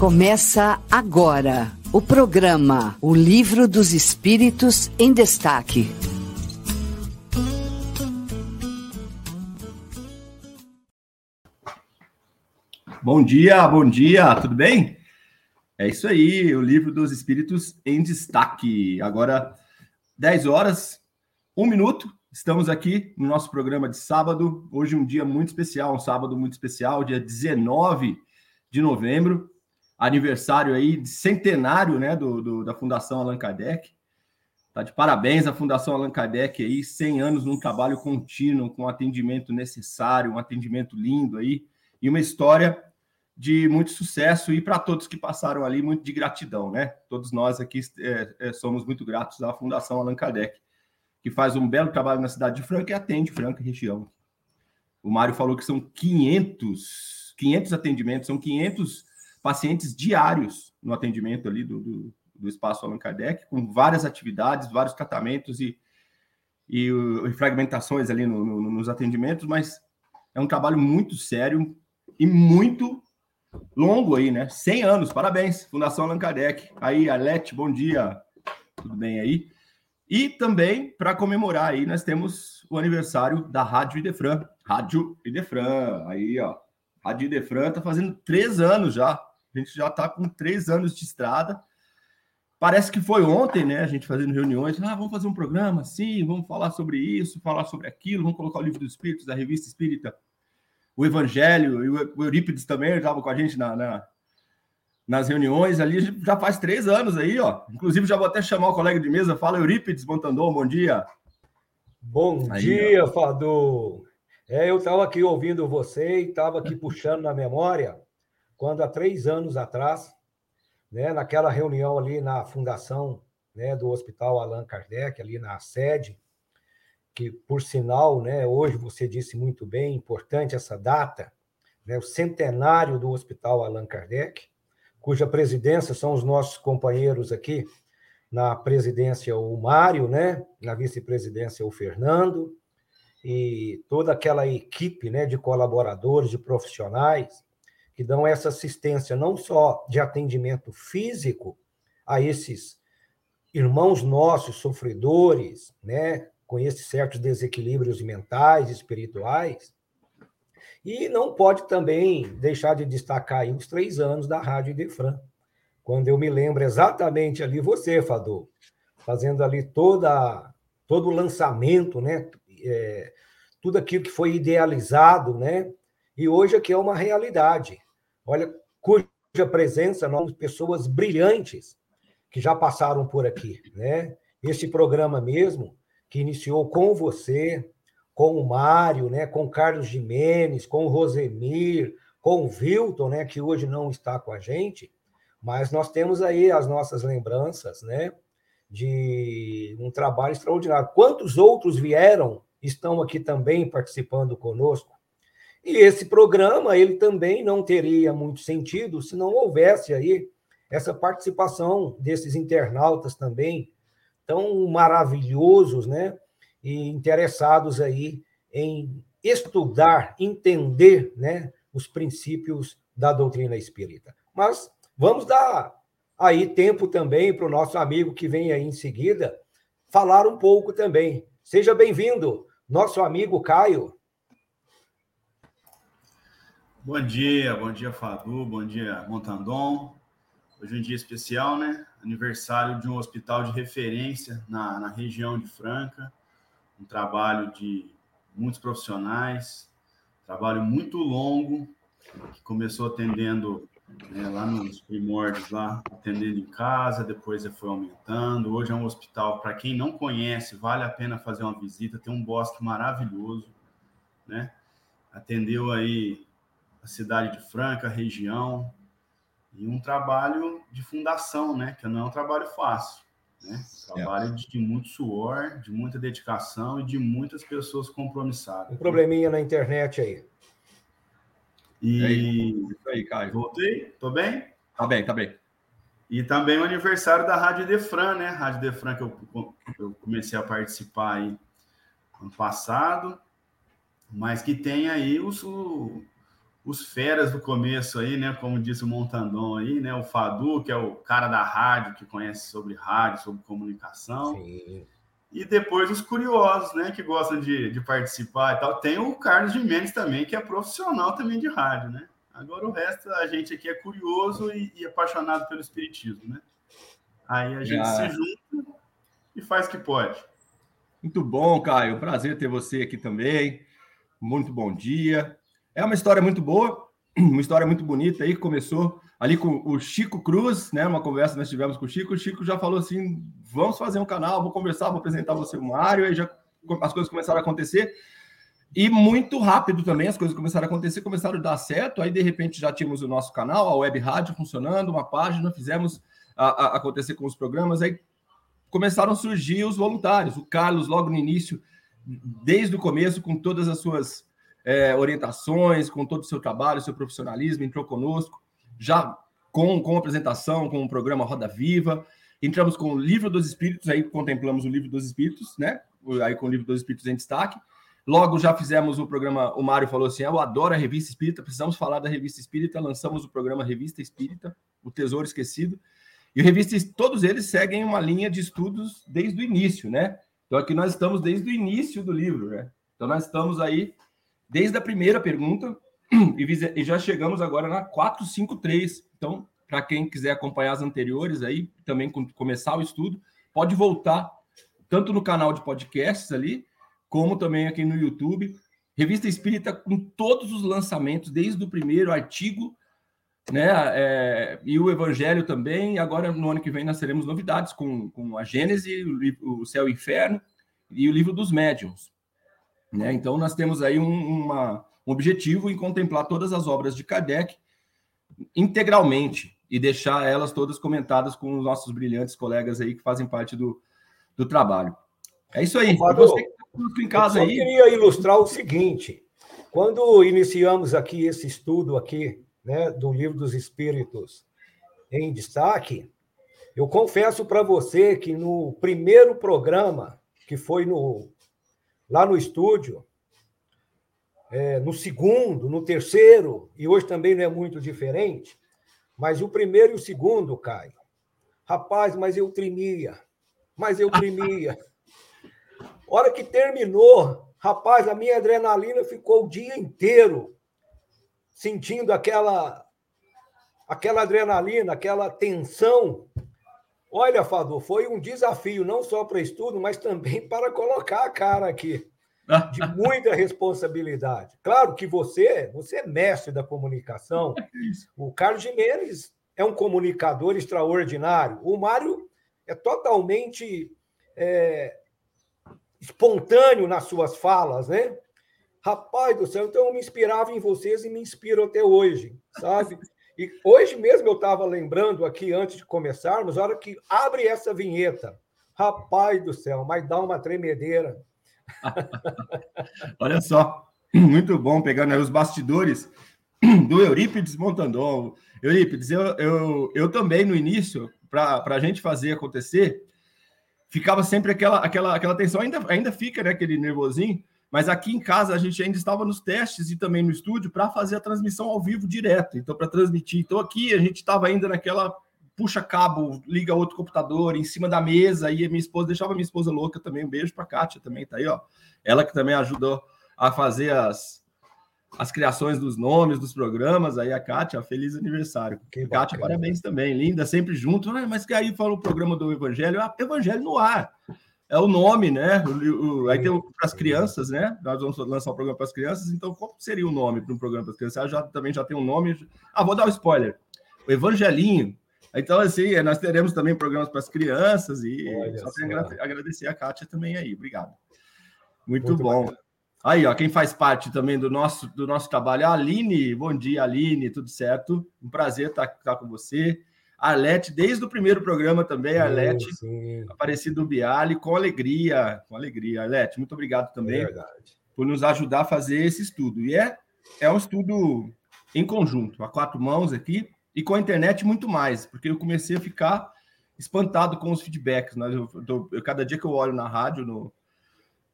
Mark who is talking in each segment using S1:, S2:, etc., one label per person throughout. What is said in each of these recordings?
S1: Começa agora o programa O Livro dos Espíritos em Destaque.
S2: Bom dia, bom dia, tudo bem? É isso aí, o Livro dos Espíritos em Destaque. Agora, 10 horas, um minuto, estamos aqui no nosso programa de sábado. Hoje, um dia muito especial, um sábado muito especial, dia 19 de novembro aniversário aí centenário né, do, do, da Fundação Allan Kardec. Tá de parabéns à Fundação Allan Kardec aí, 100 anos num trabalho contínuo, com atendimento necessário, um atendimento lindo aí, e uma história de muito sucesso e para todos que passaram ali, muito de gratidão, né? Todos nós aqui é, é, somos muito gratos à Fundação Allan Kardec, que faz um belo trabalho na cidade de Franca e atende Franca e região. O Mário falou que são 500, 500 atendimentos, são 500 pacientes diários no atendimento ali do, do, do Espaço Allan Kardec, com várias atividades, vários tratamentos e, e, e fragmentações ali no, no, nos atendimentos, mas é um trabalho muito sério e muito longo aí, né? 100 anos, parabéns, Fundação Allan Kardec. Aí, Alete, bom dia, tudo bem aí? E também, para comemorar aí, nós temos o aniversário da Rádio Idefran. Rádio Idefran, aí, ó. Rádio Idefran tá fazendo três anos já. A gente já está com três anos de estrada. Parece que foi ontem, né? A gente fazendo reuniões. Ah, vamos fazer um programa assim, vamos falar sobre isso, falar sobre aquilo, vamos colocar o livro dos Espíritos, da revista Espírita, o Evangelho, e o Eurípides também estava com a gente na, na, nas reuniões ali. Já faz três anos aí, ó. Inclusive, já vou até chamar o colega de mesa. Fala, Eurípides Montandon, bom dia.
S3: Bom aí, dia, ó. Fadu. É, eu estava aqui ouvindo você e estava aqui puxando na memória quando há três anos atrás, né, naquela reunião ali na fundação né, do Hospital Allan Kardec, ali na sede, que, por sinal, né, hoje você disse muito bem, importante essa data, né, o centenário do Hospital Allan Kardec, cuja presidência são os nossos companheiros aqui, na presidência o Mário, né, na vice-presidência o Fernando, e toda aquela equipe né, de colaboradores, de profissionais, que dão essa assistência não só de atendimento físico a esses irmãos nossos sofredores, né, com esses certos desequilíbrios mentais, espirituais, e não pode também deixar de destacar os três anos da Rádio Defran, quando eu me lembro exatamente ali você, Fador, fazendo ali toda todo o lançamento, né, é, tudo aquilo que foi idealizado, né, e hoje aqui é uma realidade olha, cuja presença nós pessoas brilhantes que já passaram por aqui, né? Este programa mesmo que iniciou com você, com o Mário, né, com Carlos Jimenez, com o Rosemir, com o Vilton, né, que hoje não está com a gente, mas nós temos aí as nossas lembranças, né, de um trabalho extraordinário. Quantos outros vieram, estão aqui também participando conosco? E esse programa ele também não teria muito sentido se não houvesse aí essa participação desses internautas também tão maravilhosos, né? E interessados aí em estudar, entender, né, os princípios da doutrina espírita. Mas vamos dar aí tempo também para o nosso amigo que vem aí em seguida falar um pouco também. Seja bem-vindo, nosso amigo Caio.
S4: Bom dia, bom dia Fadu, bom dia Montandon. Hoje é um dia especial, né? Aniversário de um hospital de referência na, na região de Franca. Um trabalho de muitos profissionais, trabalho muito longo, que começou atendendo né, lá nos primórdios, lá atendendo em casa, depois foi aumentando. Hoje é um hospital, para quem não conhece, vale a pena fazer uma visita, tem um bosque maravilhoso, né? Atendeu aí a cidade de Franca, a região, e um trabalho de fundação, né? Que não é um trabalho fácil, né? Trabalho é. de, de, muito suor, de muita dedicação e de muitas pessoas compromissadas.
S3: Um probleminha na internet aí.
S4: E aí, aí Caio. Voltei? Tô bem?
S2: Tá bem, tá bem.
S4: E também o aniversário da Rádio Defran, né? Rádio Defran que eu, eu comecei a participar aí ano passado, mas que tem aí os, os feras do começo aí, né? Como disse o Montandon aí, né? O Fadu, que é o cara da rádio, que conhece sobre rádio, sobre comunicação. Sim. E depois os curiosos, né? Que gostam de, de participar e tal. Tem o Carlos Jimenez também, que é profissional também de rádio, né? Agora o resto, a gente aqui é curioso e, e apaixonado pelo espiritismo, né? Aí a gente se junta e faz o que pode.
S2: Muito bom, Caio. Prazer ter você aqui também. Muito bom dia. É uma história muito boa, uma história muito bonita aí, que começou ali com o Chico Cruz, né? Uma conversa nós tivemos com o Chico. O Chico já falou assim: vamos fazer um canal, vou conversar, vou apresentar você o Mário, aí já as coisas começaram a acontecer. E muito rápido também as coisas começaram a acontecer, começaram a dar certo. Aí, de repente, já tínhamos o nosso canal, a web rádio funcionando, uma página, fizemos a, a acontecer com os programas. Aí começaram a surgir os voluntários. O Carlos, logo no início, desde o começo, com todas as suas é, orientações, com todo o seu trabalho, seu profissionalismo, entrou conosco, já com, com apresentação, com o programa Roda Viva. Entramos com o Livro dos Espíritos, aí contemplamos o Livro dos Espíritos, né? Aí com o Livro dos Espíritos em destaque. Logo já fizemos o programa, o Mário falou assim: eu adoro a revista espírita, precisamos falar da revista espírita. Lançamos o programa Revista Espírita, O Tesouro Esquecido. E o revista, todos eles seguem uma linha de estudos desde o início, né? Então aqui nós estamos desde o início do livro, né? Então nós estamos aí desde a primeira pergunta e já chegamos agora na 453. Então, para quem quiser acompanhar as anteriores aí, também começar o estudo, pode voltar tanto no canal de podcasts ali, como também aqui no YouTube. Revista Espírita com todos os lançamentos, desde o primeiro artigo, né? É, e o Evangelho também. Agora, no ano que vem, nós teremos novidades com, com a Gênese, o, o Céu e o Inferno e o Livro dos Médiuns. Né? Então, nós temos aí um, uma, um objetivo em contemplar todas as obras de Kardec integralmente e deixar elas todas comentadas com os nossos brilhantes colegas aí que fazem parte do, do trabalho. É isso aí.
S3: Fábio, você em casa eu aí. queria ilustrar o seguinte: quando iniciamos aqui esse estudo aqui, né, do livro dos Espíritos em destaque, eu confesso para você que no primeiro programa, que foi no lá no estúdio, é, no segundo, no terceiro, e hoje também não é muito diferente, mas o primeiro e o segundo, Caio. Rapaz, mas eu tremia, mas eu tremia. hora que terminou, rapaz, a minha adrenalina ficou o dia inteiro sentindo aquela aquela adrenalina, aquela tensão. Olha, Fador, foi um desafio não só para estudo, mas também para colocar a cara aqui de muita responsabilidade. Claro que você, você é mestre da comunicação. O Carlos Jimenez é um comunicador extraordinário. O Mário é totalmente é, espontâneo nas suas falas, né? Rapaz do céu, então eu me inspirava em vocês e me inspiro até hoje, sabe? E hoje mesmo eu estava lembrando aqui, antes de começarmos, a hora que abre essa vinheta. Rapaz do céu, mas dá uma tremedeira.
S2: Olha só, muito bom pegando os bastidores do Eurípides Montandon. Eurípides, eu, eu, eu também no início, para a gente fazer acontecer, ficava sempre aquela, aquela, aquela tensão, ainda, ainda fica né, aquele nervosinho, mas aqui em casa a gente ainda estava nos testes e também no estúdio para fazer a transmissão ao vivo direto, então para transmitir. Então aqui a gente estava ainda naquela puxa cabo, liga outro computador em cima da mesa e a minha esposa deixava minha esposa louca também. Um beijo para Kátia também, tá aí, ó. Ela que também ajudou a fazer as, as criações dos nomes dos programas. Aí a Kátia, feliz aniversário. Que Kátia, parabéns também, linda, sempre junto. Ah, mas que aí fala o programa do Evangelho, ah, Evangelho no ar. É o nome, né? O, o, aí tem para as crianças, né? Nós vamos lançar um programa para as crianças, então qual seria o nome para um programa para as crianças? Ah, já, também já tem um nome. Ah, vou dar um spoiler. O Evangelinho. Então, assim, nós teremos também programas para as crianças e Olha só para agradecer a Kátia também aí. Obrigado. Muito, Muito bom. Bacana. Aí, ó, quem faz parte também do nosso, do nosso trabalho, a Aline. Bom dia, Aline, tudo certo? Um prazer estar, estar com você. A Arlete, desde o primeiro programa também, a Arlete, Aparecido Bialy, com alegria, com alegria. Arlete, muito obrigado também é por nos ajudar a fazer esse estudo. E é, é um estudo em conjunto, a quatro mãos aqui, e com a internet muito mais, porque eu comecei a ficar espantado com os feedbacks. Né? Eu, eu, eu, cada dia que eu olho na rádio, no,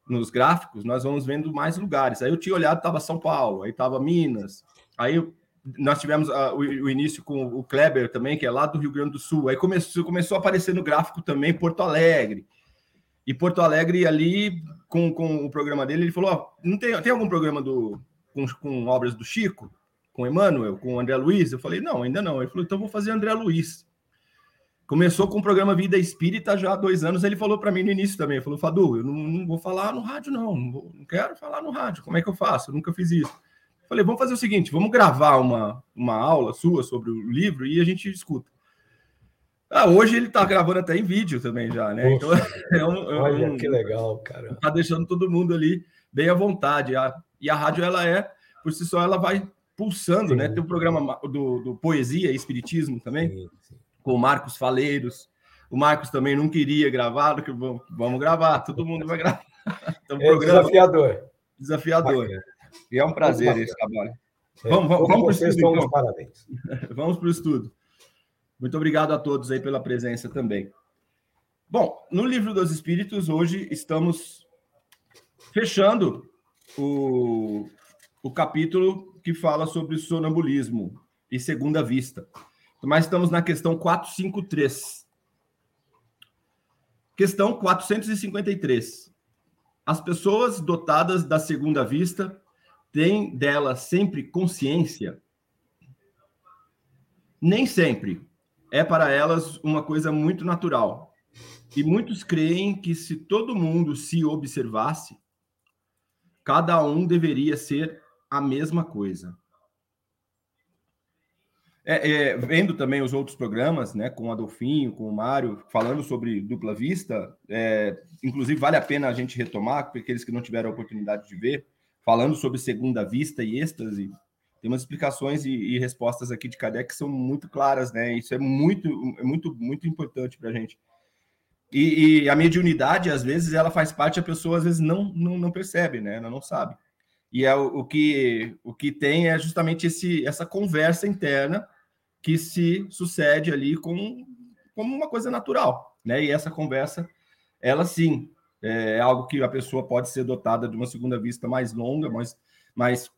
S2: nos gráficos, nós vamos vendo mais lugares. Aí eu tinha olhado, estava São Paulo, aí estava Minas, Aí nós tivemos uh, o, o, início com o Kleber também, que é lá do Rio Grande do Sul. Aí começou, começou a aparecer no gráfico também Porto Alegre. E Porto Alegre ali, com, com o programa dele, ele falou: oh, não tem, tem algum programa do, com, com obras do Chico? Com Emmanuel? Com André Luiz? Eu falei, não, ainda não. Ele falou, então vou fazer André Luiz. Começou com o programa Vida Espírita já há dois anos. Ele falou para mim no início também: falou, Fadu, eu não, não, vou falar no rádio, não. Não, vou, não, quero falar no rádio. Como é que eu faço? Eu nunca fiz isso. Falei, vamos fazer o seguinte: vamos gravar uma, uma aula sua sobre o livro e a gente escuta. Ah, hoje ele está gravando até em vídeo também já, né?
S3: então, é um, é olha um, que legal, cara.
S2: Tá deixando todo mundo ali bem à vontade. A, e a rádio, ela é, por si só, ela vai pulsando, né? sim. né? Tem o um programa do, do Poesia e Espiritismo também. Sim, sim com o Marcos Faleiros. O Marcos também não queria gravar, que vamos, vamos gravar, todo mundo vai gravar.
S3: Então, é programa... desafiador.
S2: Desafiador. E é um prazer esse trabalho. É, vamos, vamos, vamos para o estudo. Então. Parabéns. vamos para o estudo. Muito obrigado a todos aí pela presença também. Bom, no livro dos Espíritos, hoje estamos fechando o, o capítulo que fala sobre sonambulismo e segunda vista mas estamos na questão 453. Questão 453. As pessoas dotadas da segunda vista têm dela sempre consciência? Nem sempre. É para elas uma coisa muito natural. E muitos creem que se todo mundo se observasse, cada um deveria ser a mesma coisa. É, é, vendo também os outros programas, né, com o Adolfinho, com o Mário, falando sobre dupla vista, é, inclusive vale a pena a gente retomar, para aqueles que não tiveram a oportunidade de ver, falando sobre segunda vista e êxtase, tem umas explicações e, e respostas aqui de Kardec que são muito claras, né? Isso é muito, é muito, muito importante para a gente. E, e, a mediunidade, às vezes, ela faz parte, a pessoa às vezes não, não, não percebe, né? Ela não sabe. E é o, o, que, o que tem é justamente esse, essa conversa interna que se sucede ali com, como uma coisa natural, né? E essa conversa, ela sim, é algo que a pessoa pode ser dotada de uma segunda vista mais longa, mas, mas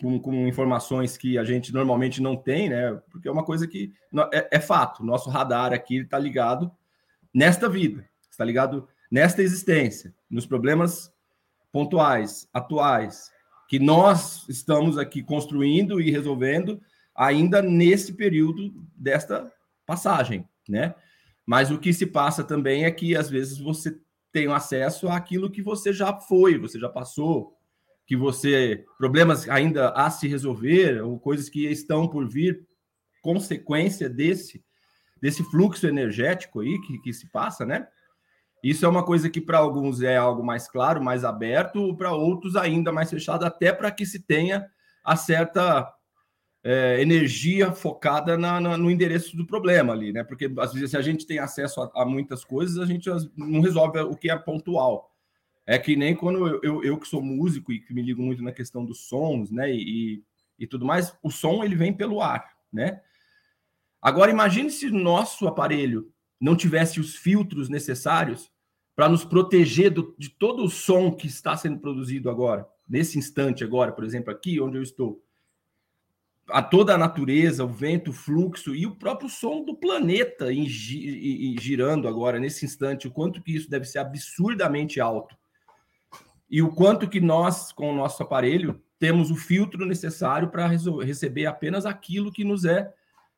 S2: com, com informações que a gente normalmente não tem, né? Porque é uma coisa que é, é fato. Nosso radar aqui está ligado nesta vida, está ligado nesta existência, nos problemas pontuais, atuais, que nós estamos aqui construindo e resolvendo ainda nesse período desta passagem, né? Mas o que se passa também é que às vezes você tem acesso àquilo que você já foi, você já passou, que você problemas ainda a se resolver ou coisas que estão por vir consequência desse desse fluxo energético aí que, que se passa, né? Isso é uma coisa que para alguns é algo mais claro, mais aberto, para outros ainda mais fechado, até para que se tenha a certa é, energia focada na, na, no endereço do problema ali, né? Porque às vezes se a gente tem acesso a, a, muitas coisas, a gente não resolve o que é pontual. É que nem quando eu, eu, eu, que sou músico e que me ligo muito na questão dos sons, né? E, e tudo mais, o som ele vem pelo ar, né? Agora imagine se nosso aparelho não tivesse os filtros necessários para nos proteger do, de todo o som que está sendo produzido agora, nesse instante agora, por exemplo, aqui onde eu estou a toda a natureza, o vento, o fluxo e o próprio som do planeta em, girando agora, nesse instante, o quanto que isso deve ser absurdamente alto. E o quanto que nós, com o nosso aparelho, temos o filtro necessário para receber apenas aquilo que nos é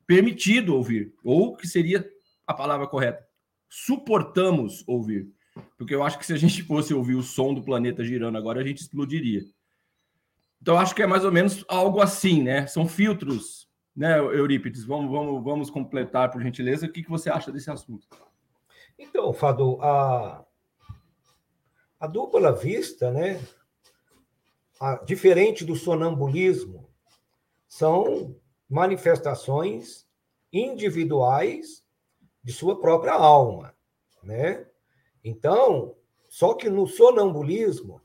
S2: permitido ouvir, ou que seria a palavra correta, suportamos ouvir. Porque eu acho que se a gente fosse ouvir o som do planeta girando agora, a gente explodiria. Então, acho que é mais ou menos algo assim, né? São filtros, né, Eurípides? Vamos, vamos, vamos completar, por gentileza. O que, que você acha desse assunto?
S3: Então, Fado, a, a dupla vista, né? A, diferente do sonambulismo, são manifestações individuais de sua própria alma, né? Então, só que no sonambulismo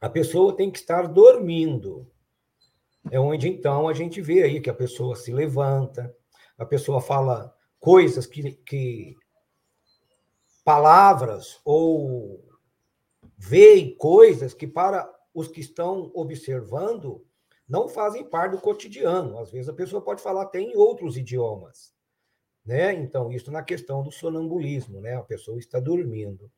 S3: a pessoa tem que estar dormindo. É onde então a gente vê aí que a pessoa se levanta, a pessoa fala coisas que, que palavras ou vê coisas que para os que estão observando não fazem parte do cotidiano. Às vezes a pessoa pode falar até em outros idiomas. Né? Então, isso na questão do sonambulismo, né? A pessoa está dormindo.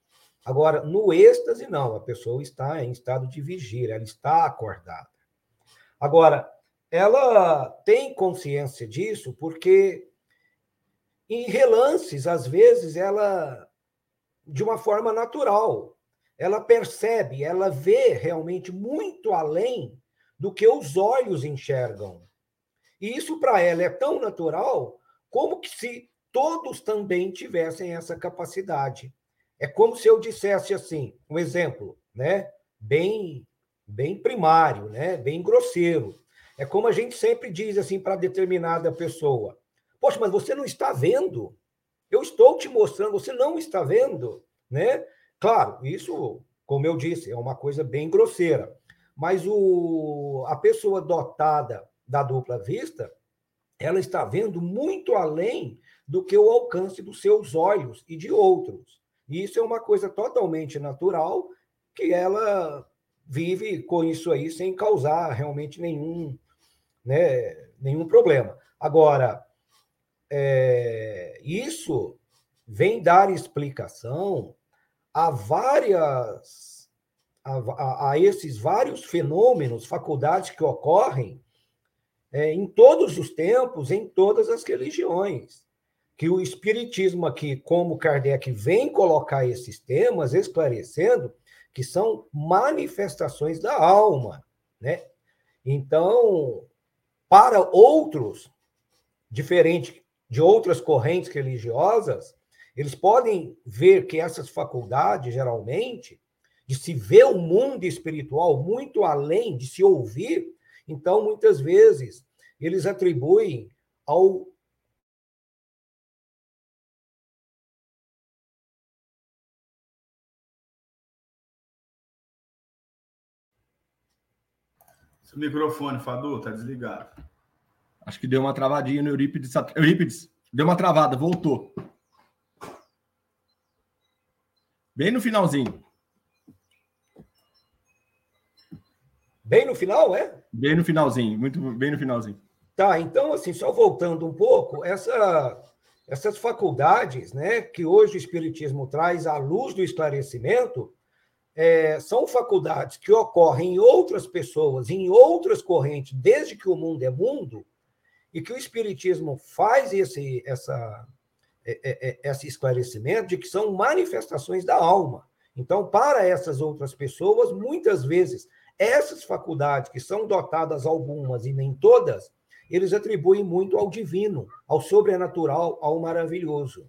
S3: Agora, no êxtase, não, a pessoa está em estado de vigília, ela está acordada. Agora, ela tem consciência disso porque, em relances, às vezes, ela, de uma forma natural, ela percebe, ela vê realmente muito além do que os olhos enxergam. E isso para ela é tão natural como que se todos também tivessem essa capacidade. É como se eu dissesse assim, um exemplo, né? Bem, bem primário, né? Bem grosseiro. É como a gente sempre diz assim para determinada pessoa: Poxa, mas você não está vendo? Eu estou te mostrando, você não está vendo, né? Claro, isso, como eu disse, é uma coisa bem grosseira. Mas o, a pessoa dotada da dupla vista, ela está vendo muito além do que o alcance dos seus olhos e de outros. Isso é uma coisa totalmente natural que ela vive com isso aí sem causar realmente nenhum, né, nenhum problema. Agora, é, isso vem dar explicação a várias a, a, a, esses vários fenômenos, faculdades que ocorrem é, em todos os tempos, em todas as religiões que o Espiritismo aqui, como Kardec vem colocar esses temas, esclarecendo que são manifestações da alma, né? Então, para outros, diferente de outras correntes religiosas, eles podem ver que essas faculdades, geralmente, de se ver o mundo espiritual muito além de se ouvir, então, muitas vezes, eles atribuem ao
S4: Seu microfone, Fadu, tá desligado.
S2: Acho que deu uma travadinha no Eurípides. Eurípides, deu uma travada, voltou. Bem no finalzinho.
S3: Bem no final, é?
S2: Bem no finalzinho, muito bem no finalzinho.
S3: Tá, então, assim, só voltando um pouco, essa, essas faculdades, né, que hoje o Espiritismo traz à luz do esclarecimento, é, são faculdades que ocorrem em outras pessoas, em outras correntes, desde que o mundo é mundo, e que o Espiritismo faz esse, essa, é, é, é, esse esclarecimento de que são manifestações da alma. Então, para essas outras pessoas, muitas vezes, essas faculdades, que são dotadas algumas e nem todas, eles atribuem muito ao divino, ao sobrenatural, ao maravilhoso.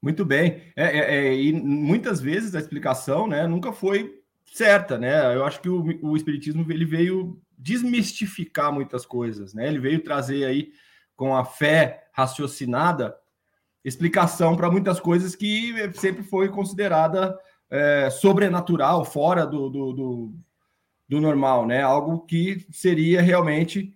S2: Muito bem. É, é, é, e muitas vezes a explicação né, nunca foi certa, né? Eu acho que o, o Espiritismo ele veio desmistificar muitas coisas, né? Ele veio trazer aí, com a fé raciocinada, explicação para muitas coisas que sempre foi considerada é, sobrenatural, fora do, do, do, do, normal, né? Algo que seria realmente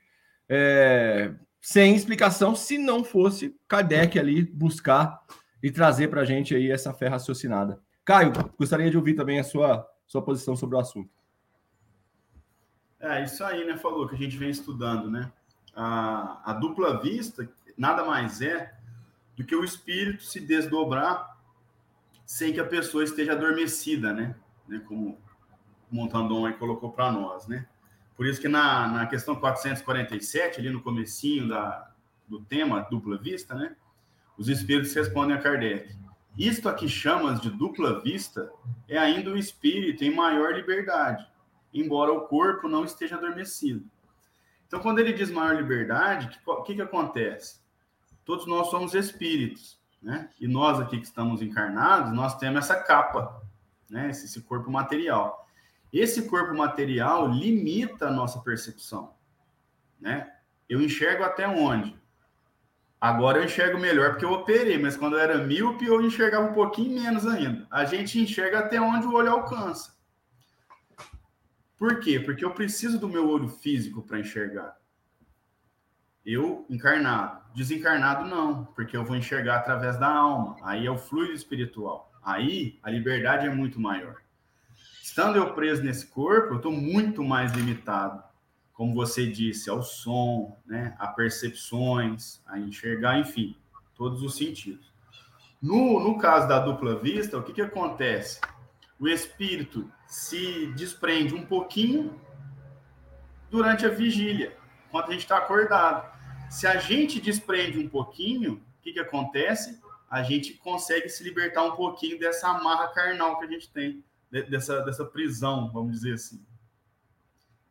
S2: é, sem explicação se não fosse Kardec ali buscar e trazer para a gente aí essa fé raciocinada. Caio, gostaria de ouvir também a sua, sua posição sobre o assunto.
S4: É, isso aí, né, falou, que a gente vem estudando, né? A, a dupla vista nada mais é do que o espírito se desdobrar sem que a pessoa esteja adormecida, né? né como Montandon aí colocou para nós, né? Por isso que na, na questão 447, ali no comecinho da, do tema dupla vista, né? Os espíritos respondem a Kardec. Isto aqui chamas de dupla vista é ainda o espírito em maior liberdade, embora o corpo não esteja adormecido. Então, quando ele diz maior liberdade, o que, que acontece? Todos nós somos espíritos, né? E nós aqui que estamos encarnados, nós temos essa capa, né? Esse, esse corpo material. Esse corpo material limita a nossa percepção, né? Eu enxergo até onde? Agora eu enxergo melhor porque eu operei, mas quando eu era míope eu enxergava um pouquinho menos ainda. A gente enxerga até onde o olho alcança. Por quê? Porque eu preciso do meu olho físico para enxergar. Eu encarnado. Desencarnado não, porque eu vou enxergar através da alma. Aí é o fluido espiritual. Aí a liberdade é muito maior. Estando eu preso nesse corpo, eu estou muito mais limitado, como você disse, ao som, né, a percepções, a enxergar, enfim, todos os sentidos. No, no caso da dupla vista, o que, que acontece? O espírito se desprende um pouquinho durante a vigília, enquanto a gente está acordado. Se a gente desprende um pouquinho, o que, que acontece? A gente consegue se libertar um pouquinho dessa amarra carnal que a gente tem, dessa, dessa prisão, vamos dizer assim.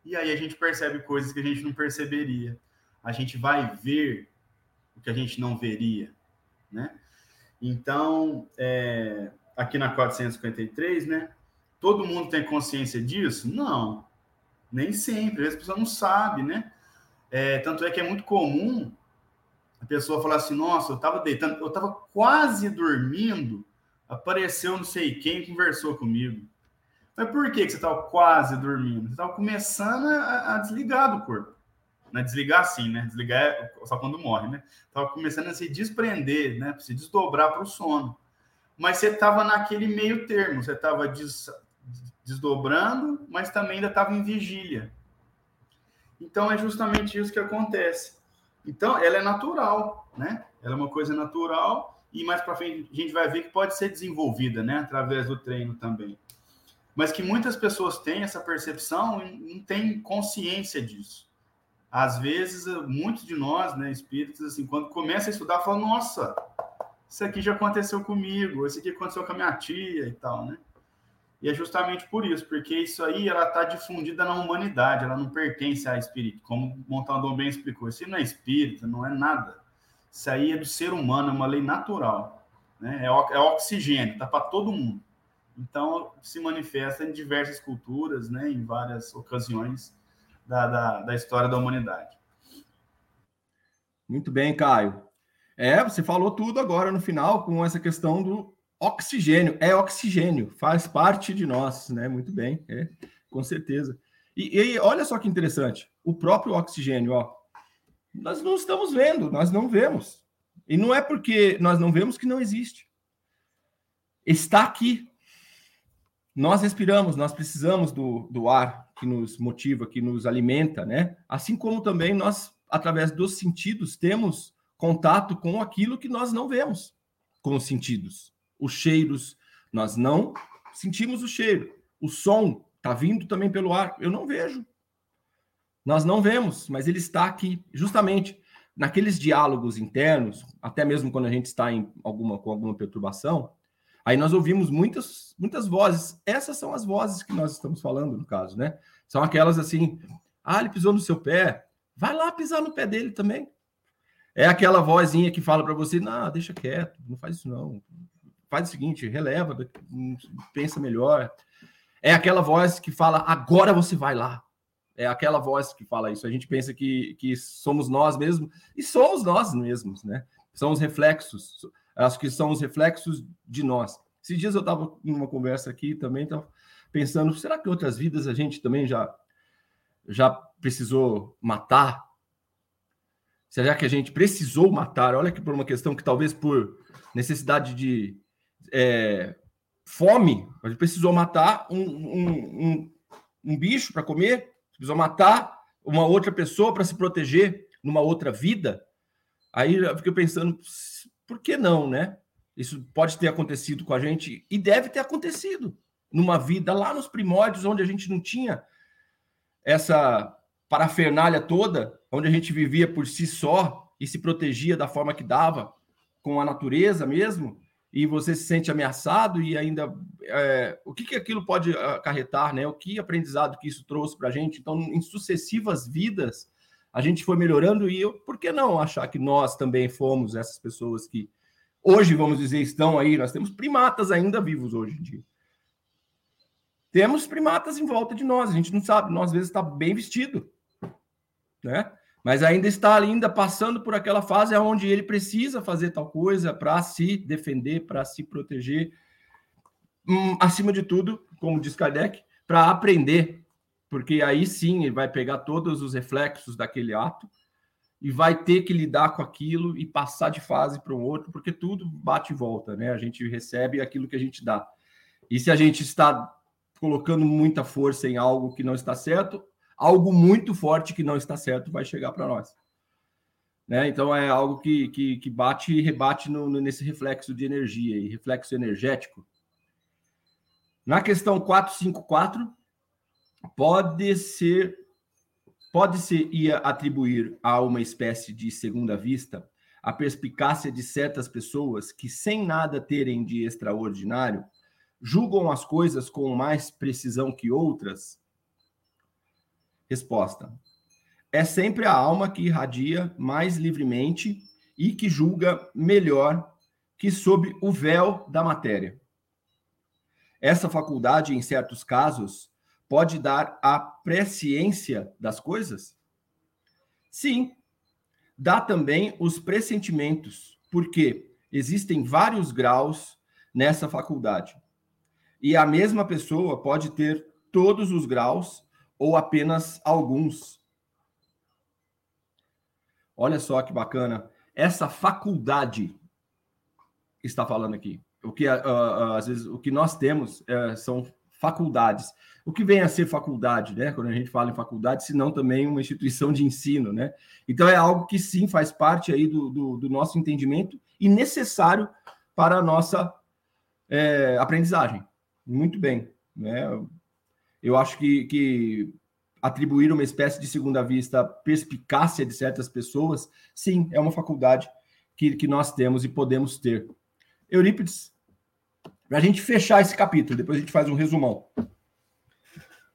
S4: E aí a gente percebe coisas que a gente não perceberia. A gente vai ver o que a gente não veria, né? Então, é, aqui na 453, né? Todo mundo tem consciência disso? Não, nem sempre. Às vezes a pessoa não sabe, né? É, tanto é que é muito comum a pessoa falar assim: Nossa, eu estava deitando, eu estava quase dormindo, apareceu não sei quem conversou comigo. Mas por que, que você estava quase dormindo? Você estava começando a, a, desligar do corpo. Não é desligar assim, né? Desligar é só quando morre, né? Estava começando a se desprender, né? Se desdobrar para o sono. Mas você estava naquele meio termo, você estava des, desdobrando, mas também ainda estava em vigília. Então é justamente isso que acontece. Então ela é natural, né? Ela é uma coisa natural e mais para frente a gente vai ver que pode ser desenvolvida, né? Através do treino também. Mas que muitas pessoas têm essa percepção e não têm consciência disso. Às vezes, muitos de nós, né, espíritos, assim, quando começa a estudar, falam: Nossa, isso aqui já aconteceu comigo, isso aqui aconteceu com a minha tia e tal, né? E é justamente por isso, porque isso aí ela está difundida na humanidade, ela não pertence a espírito, como Montandon bem explicou. Isso não é espírito, não é nada. Isso aí é do ser humano, é uma lei natural. Né? É, é oxigênio, está para todo mundo. Então, se manifesta em diversas culturas, né? em várias ocasiões da, da, da história da humanidade.
S2: Muito bem, Caio. É, você falou tudo agora no final com essa questão do Oxigênio, é oxigênio, faz parte de nós, né? Muito bem, é, com certeza. E, e olha só que interessante, o próprio oxigênio, ó, nós não estamos vendo, nós não vemos. E não é porque nós não vemos que não existe. Está aqui. Nós respiramos, nós precisamos do, do ar que nos motiva, que nos alimenta, né? Assim como também nós, através dos sentidos, temos contato com aquilo que nós não vemos com os sentidos os cheiros, nós não sentimos o cheiro. O som está vindo também pelo ar, eu não vejo. Nós não vemos, mas ele está aqui, justamente naqueles diálogos internos, até mesmo quando a gente está em alguma, com alguma perturbação, aí nós ouvimos muitas, muitas vozes. Essas são as vozes que nós estamos falando, no caso, né? São aquelas assim, ah, ele pisou no seu pé, vai lá pisar no pé dele também. É aquela vozinha que fala para você, não, deixa quieto, não faz isso não, faz o seguinte, releva, pensa melhor. É aquela voz que fala, agora você vai lá. É aquela voz que fala isso. A gente pensa que, que somos nós mesmos, e somos nós mesmos, né? São os reflexos, acho que são os reflexos de nós. Esses dias eu estava em uma conversa aqui também, estava pensando, será que outras vidas a gente também já, já precisou matar? Será que a gente precisou matar? Olha que por uma questão que talvez por necessidade de é, fome, a gente precisou matar um, um, um, um bicho para comer, precisou matar uma outra pessoa para se proteger numa outra vida. Aí eu fiquei pensando, por que não, né? Isso pode ter acontecido com a gente e deve ter acontecido numa vida lá nos primórdios, onde a gente não tinha essa parafernália toda, onde a gente vivia por si só e se protegia da forma que dava, com a natureza mesmo e você se sente ameaçado e ainda é, o que, que aquilo pode acarretar, né? O que aprendizado que isso trouxe para a gente? Então, em sucessivas vidas, a gente foi melhorando e eu, por que não achar que nós também fomos essas pessoas que hoje, vamos dizer, estão aí? Nós temos primatas ainda vivos hoje em dia. Temos primatas em volta de nós, a gente não sabe, nós às vezes está bem vestido, né? mas ainda está ainda passando por aquela fase onde ele precisa fazer tal coisa para se defender, para se proteger, hum, acima de tudo, como diz Kardec, para aprender, porque aí sim ele vai pegar todos os reflexos daquele ato e vai ter que lidar com aquilo e passar de fase para um outro, porque tudo bate e volta, né? A gente recebe aquilo que a gente dá. E se a gente está colocando muita força em algo que não está certo, algo muito forte que não está certo vai chegar para nós. Né? Então é algo que, que, que bate e rebate no, no, nesse reflexo de energia e reflexo energético. Na questão 454, pode ser pode-se ir atribuir a uma espécie de segunda vista a perspicácia de certas pessoas que, sem nada terem de extraordinário, julgam as coisas com mais precisão que outras? Resposta: É sempre a alma que irradia mais livremente e que julga melhor que sob o véu da matéria. Essa faculdade, em certos casos, pode dar a presciência das coisas? Sim, dá também os pressentimentos, porque existem vários graus nessa faculdade. E a mesma pessoa pode ter todos os graus ou apenas alguns. Olha só que bacana. Essa faculdade está falando aqui. O que uh, uh, às vezes o que nós temos uh, são faculdades. O que vem a ser faculdade, né? Quando a gente fala em faculdade, se não também uma instituição de ensino, né? Então é algo que sim faz parte aí do, do, do nosso entendimento e necessário para a nossa é, aprendizagem. Muito bem, né? Eu acho que, que atribuir uma espécie de segunda vista perspicácia de certas pessoas, sim, é uma faculdade que, que nós temos e podemos ter. Eurípides, para a gente fechar esse capítulo, depois a gente faz um resumão.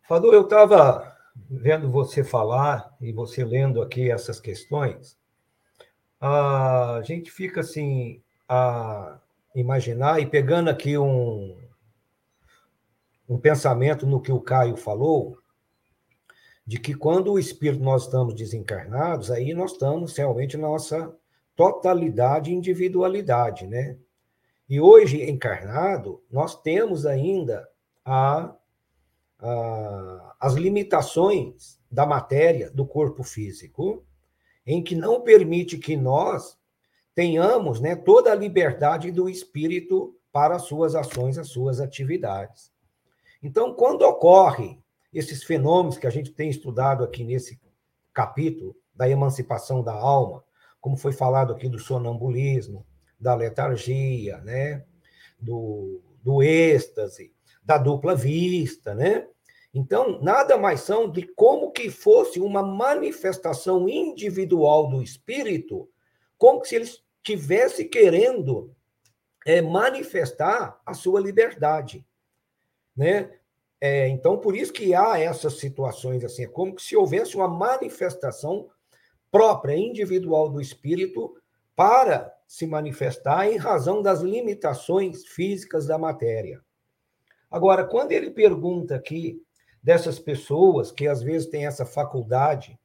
S3: Fadu, eu estava vendo você falar e você lendo aqui essas questões, a gente fica assim a imaginar e pegando aqui um, um pensamento no que o Caio falou, de que quando o espírito nós estamos desencarnados, aí nós estamos realmente na nossa totalidade e individualidade, né? E hoje, encarnado, nós temos ainda a, a, as limitações da matéria do corpo físico, em que não permite que nós tenhamos né, toda a liberdade do espírito para as suas ações, as suas atividades. Então, quando ocorre esses fenômenos que a gente tem estudado aqui nesse capítulo da emancipação da alma, como foi falado aqui do sonambulismo, da letargia, né? do, do êxtase, da dupla vista, né? Então, nada mais são de como que fosse uma manifestação individual do espírito, como se ele estivesse querendo é, manifestar a sua liberdade, né? É, então, por isso que há essas situações assim, é como se houvesse uma manifestação própria, individual do espírito para se manifestar em razão das limitações físicas da matéria. Agora, quando ele pergunta aqui dessas pessoas que às vezes têm essa faculdade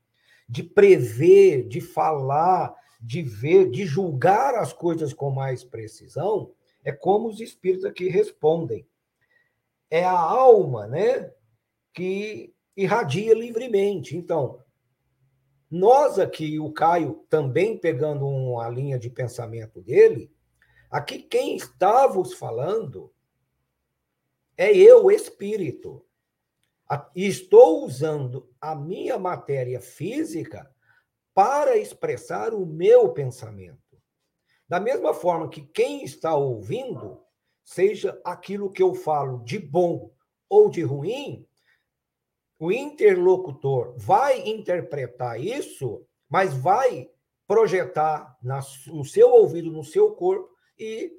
S3: de prever, de falar, de ver, de julgar as coisas com mais precisão, é como os espíritos aqui respondem. É a alma, né, que irradia livremente. Então, nós aqui, o Caio também pegando uma linha de pensamento dele, aqui quem está vos falando é eu, espírito. Estou usando a minha matéria física para expressar o meu pensamento. Da mesma forma que quem está ouvindo, seja aquilo que eu falo de bom ou de ruim, o interlocutor vai interpretar isso, mas vai projetar no seu ouvido, no seu corpo e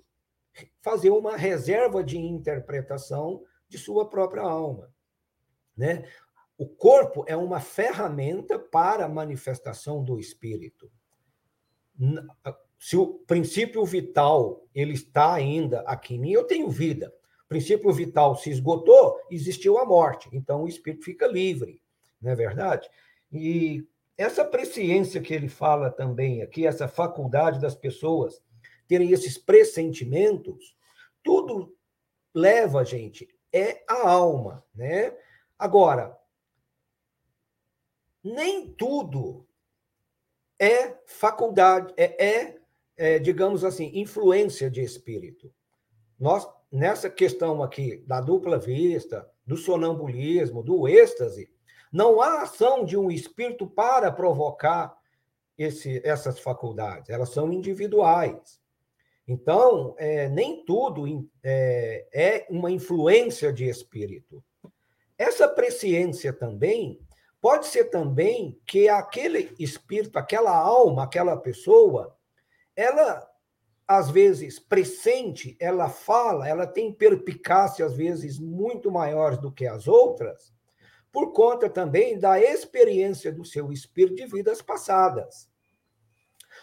S3: fazer uma reserva de interpretação de sua própria alma, né? O corpo é uma ferramenta para a manifestação do espírito. Se o princípio vital ele está ainda aqui em mim, eu tenho vida princípio vital se esgotou, existiu a morte. Então o espírito fica livre, não é verdade? E essa presciência que ele fala também aqui, essa faculdade das pessoas terem esses pressentimentos, tudo leva gente, é a alma, né? Agora, nem tudo é faculdade, é, é, é digamos assim, influência de espírito. Nós nessa questão aqui da dupla vista, do sonambulismo, do êxtase, não há ação de um espírito para provocar esse, essas faculdades, elas são individuais. Então, é, nem tudo é, é uma influência de espírito. Essa presciência também pode ser também que aquele espírito, aquela alma, aquela pessoa, ela às vezes pressente, ela fala, ela tem perpicácia às vezes muito maiores do que as outras, por conta também da experiência do seu espírito de vidas passadas.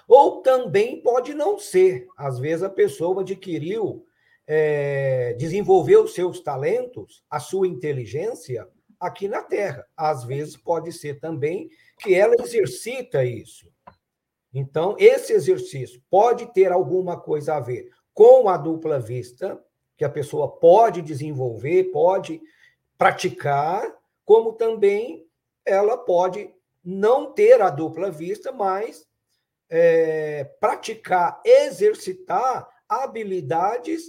S3: Ou também pode não ser. Às vezes a pessoa adquiriu, é, desenvolveu seus talentos, a sua inteligência aqui na Terra. Às vezes pode ser também que ela exercita isso. Então, esse exercício pode ter alguma coisa a ver com a dupla vista, que a pessoa pode desenvolver, pode praticar, como também ela pode não ter a dupla vista, mas é, praticar, exercitar habilidades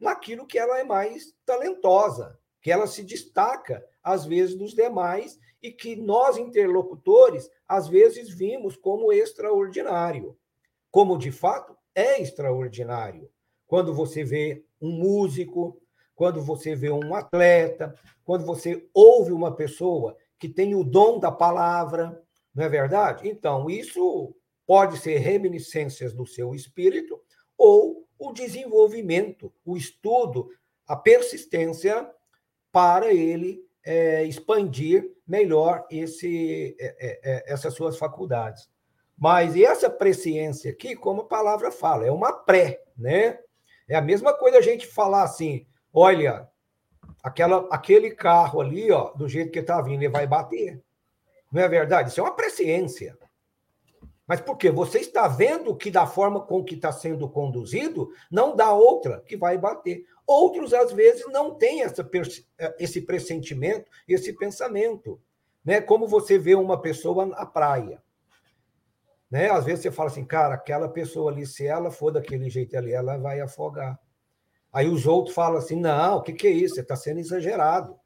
S3: naquilo que ela é mais talentosa, que ela se destaca, às vezes, dos demais e que nós, interlocutores, às vezes vimos como extraordinário. Como, de fato, é extraordinário. Quando você vê um músico, quando você vê um atleta, quando você ouve uma pessoa que tem o dom da palavra, não é verdade? Então, isso Pode ser reminiscências do seu espírito ou o desenvolvimento, o estudo, a persistência para ele é, expandir melhor esse, é, é, é essas suas faculdades. Mas essa presciência aqui, como a palavra fala, é uma pré, né? É a mesma coisa a gente falar assim, olha, aquela, aquele carro ali, ó, do jeito que está vindo, ele vai bater. Não é verdade? Isso é uma presciência. Mas por quê? Você está vendo que da forma com que está sendo conduzido, não dá outra que vai bater. Outros, às vezes, não têm essa, esse pressentimento, esse pensamento. Né? Como você vê uma pessoa na praia. Né? Às vezes você fala assim, cara, aquela pessoa ali, se ela for daquele jeito ali, ela vai afogar. Aí os outros falam assim: não, o que, que é isso? Você está sendo exagerado.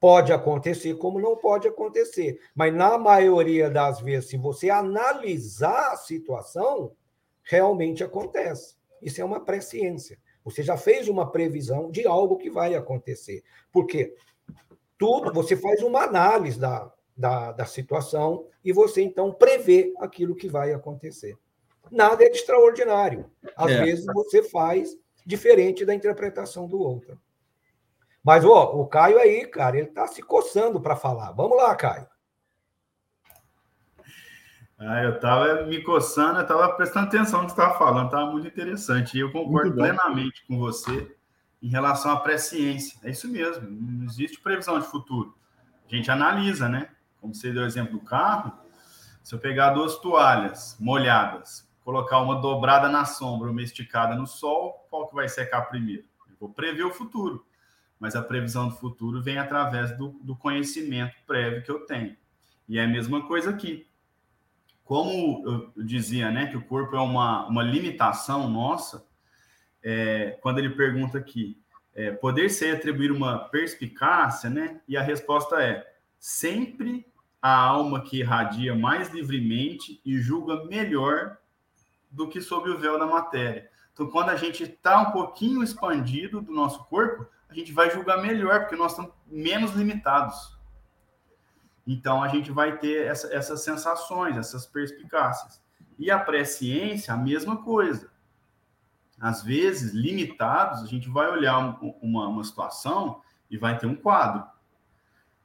S3: Pode acontecer, como não pode acontecer. Mas, na maioria das vezes, se você analisar a situação, realmente acontece. Isso é uma presciência. Você já fez uma previsão de algo que vai acontecer. Porque tudo, você faz uma análise da, da, da situação e você, então, prevê aquilo que vai acontecer. Nada é de extraordinário. Às é. vezes, você faz diferente da interpretação do outro. Mas ó, o Caio aí, cara, ele tá se coçando para falar. Vamos lá, Caio.
S4: Ah, eu estava me coçando, eu estava prestando atenção no que você estava falando, estava muito interessante. E eu concordo plenamente com você em relação à presciência. É isso mesmo, não existe previsão de futuro. A gente analisa, né? Como você deu o exemplo do carro, se eu pegar duas toalhas molhadas, colocar uma dobrada na sombra, uma esticada no sol, qual que vai secar primeiro? Eu vou prever o futuro mas a previsão do futuro vem através do, do conhecimento prévio que eu tenho. E é a mesma coisa aqui. Como eu dizia, né, que o corpo é uma, uma limitação nossa, é, quando ele pergunta aqui, é, poder ser atribuir uma perspicácia, né? E a resposta é sempre a alma que irradia mais livremente e julga melhor do que sob o véu da matéria. Então, quando a gente está um pouquinho expandido do nosso corpo, a gente vai julgar melhor, porque nós estamos menos limitados. Então, a gente vai ter essa, essas sensações, essas perspicácias. E a presciência, a mesma coisa. Às vezes, limitados, a gente vai olhar uma, uma situação e vai ter um quadro.